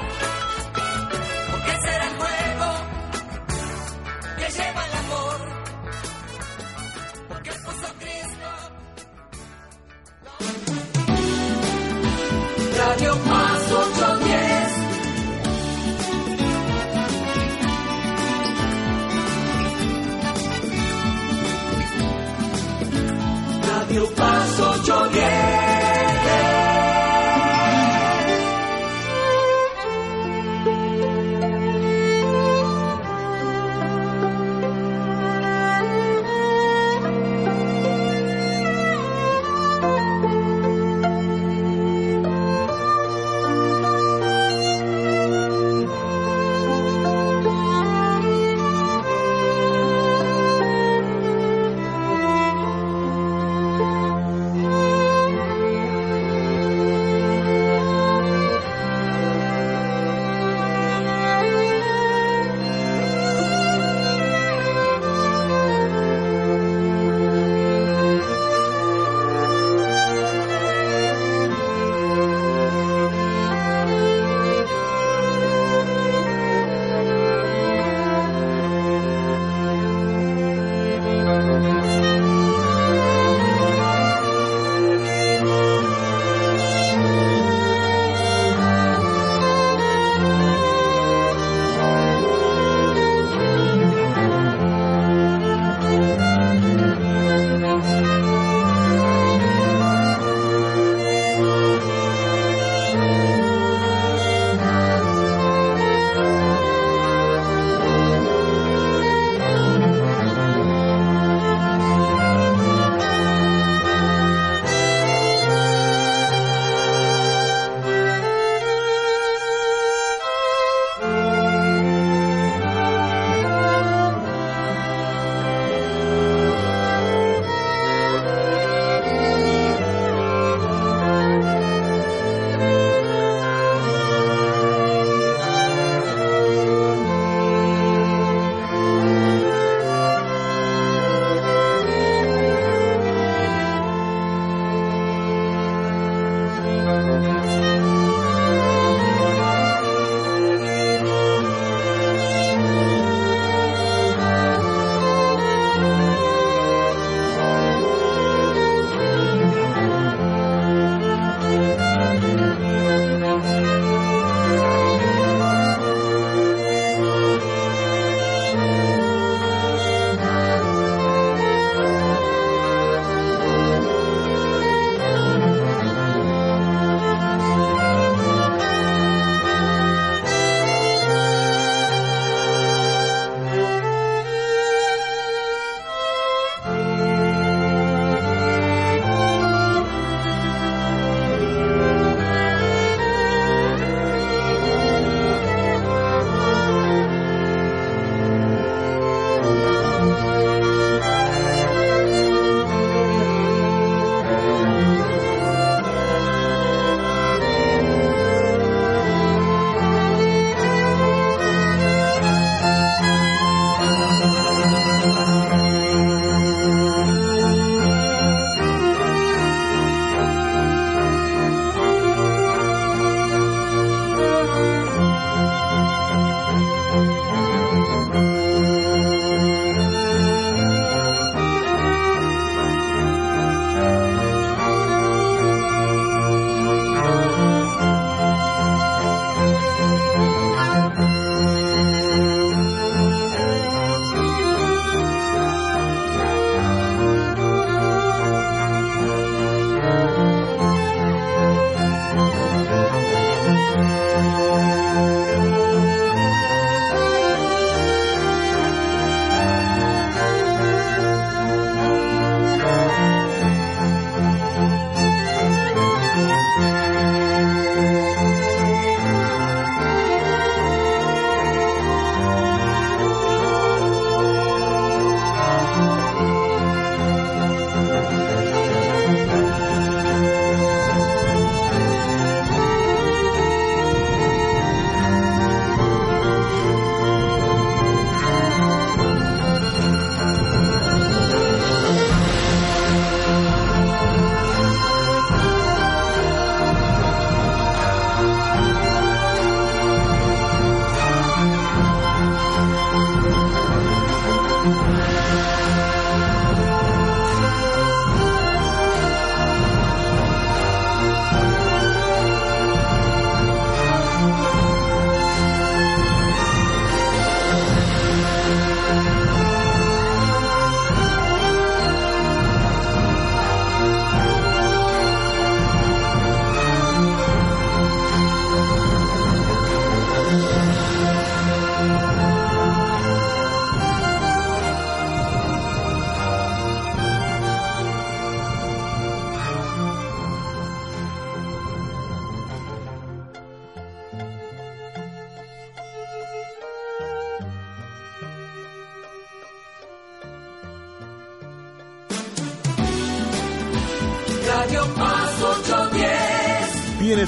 mil passos.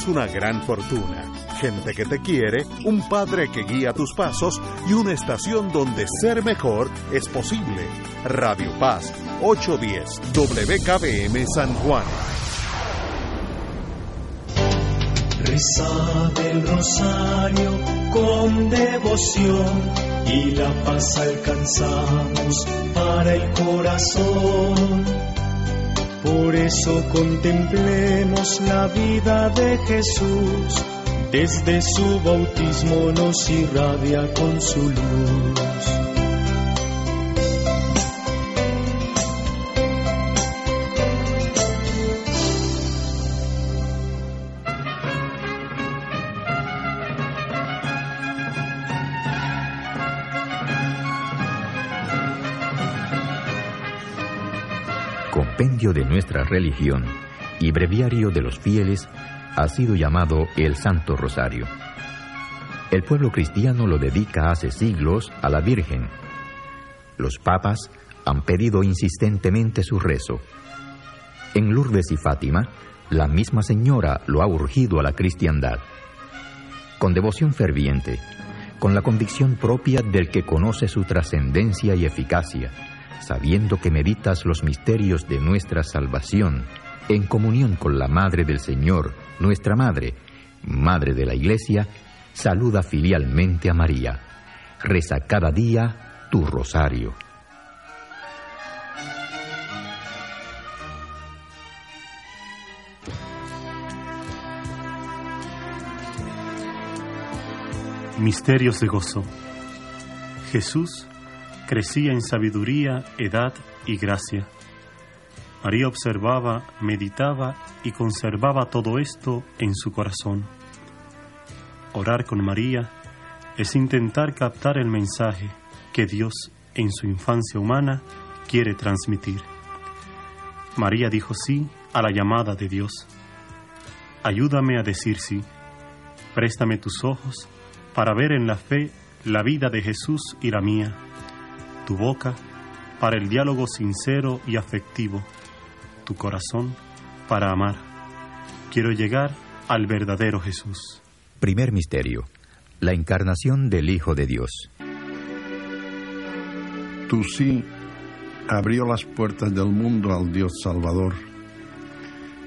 Una gran fortuna, gente que te quiere, un padre que guía tus pasos y una estación donde ser mejor es posible. Radio Paz 810 WKBM San Juan. Rezad el rosario con devoción y la paz alcanzamos para el corazón. Por eso contemplemos la vida de Jesús, desde su bautismo nos irradia con su luz. De nuestra religión y breviario de los fieles ha sido llamado el Santo Rosario. El pueblo cristiano lo dedica hace siglos a la Virgen. Los papas han pedido insistentemente su rezo. En Lourdes y Fátima, la misma señora lo ha urgido a la cristiandad. Con devoción ferviente, con la convicción propia del que conoce su trascendencia y eficacia, sabiendo que meditas los misterios de nuestra salvación, en comunión con la Madre del Señor, nuestra Madre, Madre de la Iglesia, saluda filialmente a María. Reza cada día tu rosario. Misterios de gozo. Jesús crecía en sabiduría, edad y gracia. María observaba, meditaba y conservaba todo esto en su corazón. Orar con María es intentar captar el mensaje que Dios en su infancia humana quiere transmitir. María dijo sí a la llamada de Dios. Ayúdame a decir sí. Préstame tus ojos para ver en la fe la vida de Jesús y la mía, tu boca para el diálogo sincero y afectivo, tu corazón para amar. Quiero llegar al verdadero Jesús. Primer misterio. La encarnación del Hijo de Dios. Tu sí abrió las puertas del mundo al Dios Salvador.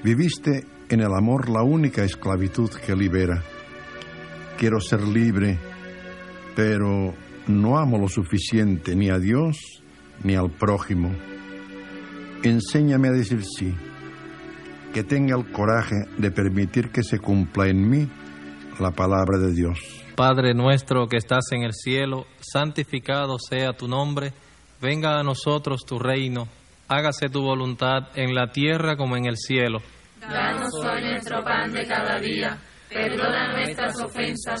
Viviste en el amor la única esclavitud que libera. Quiero ser libre, pero no amo lo suficiente ni a Dios ni al prójimo. Enséñame a decir sí, que tenga el coraje de permitir que se cumpla en mí la palabra de Dios. Padre nuestro que estás en el cielo, santificado sea tu nombre, venga a nosotros tu reino, hágase tu voluntad en la tierra como en el cielo. Danos hoy nuestro pan de cada día, perdona nuestras ofensas,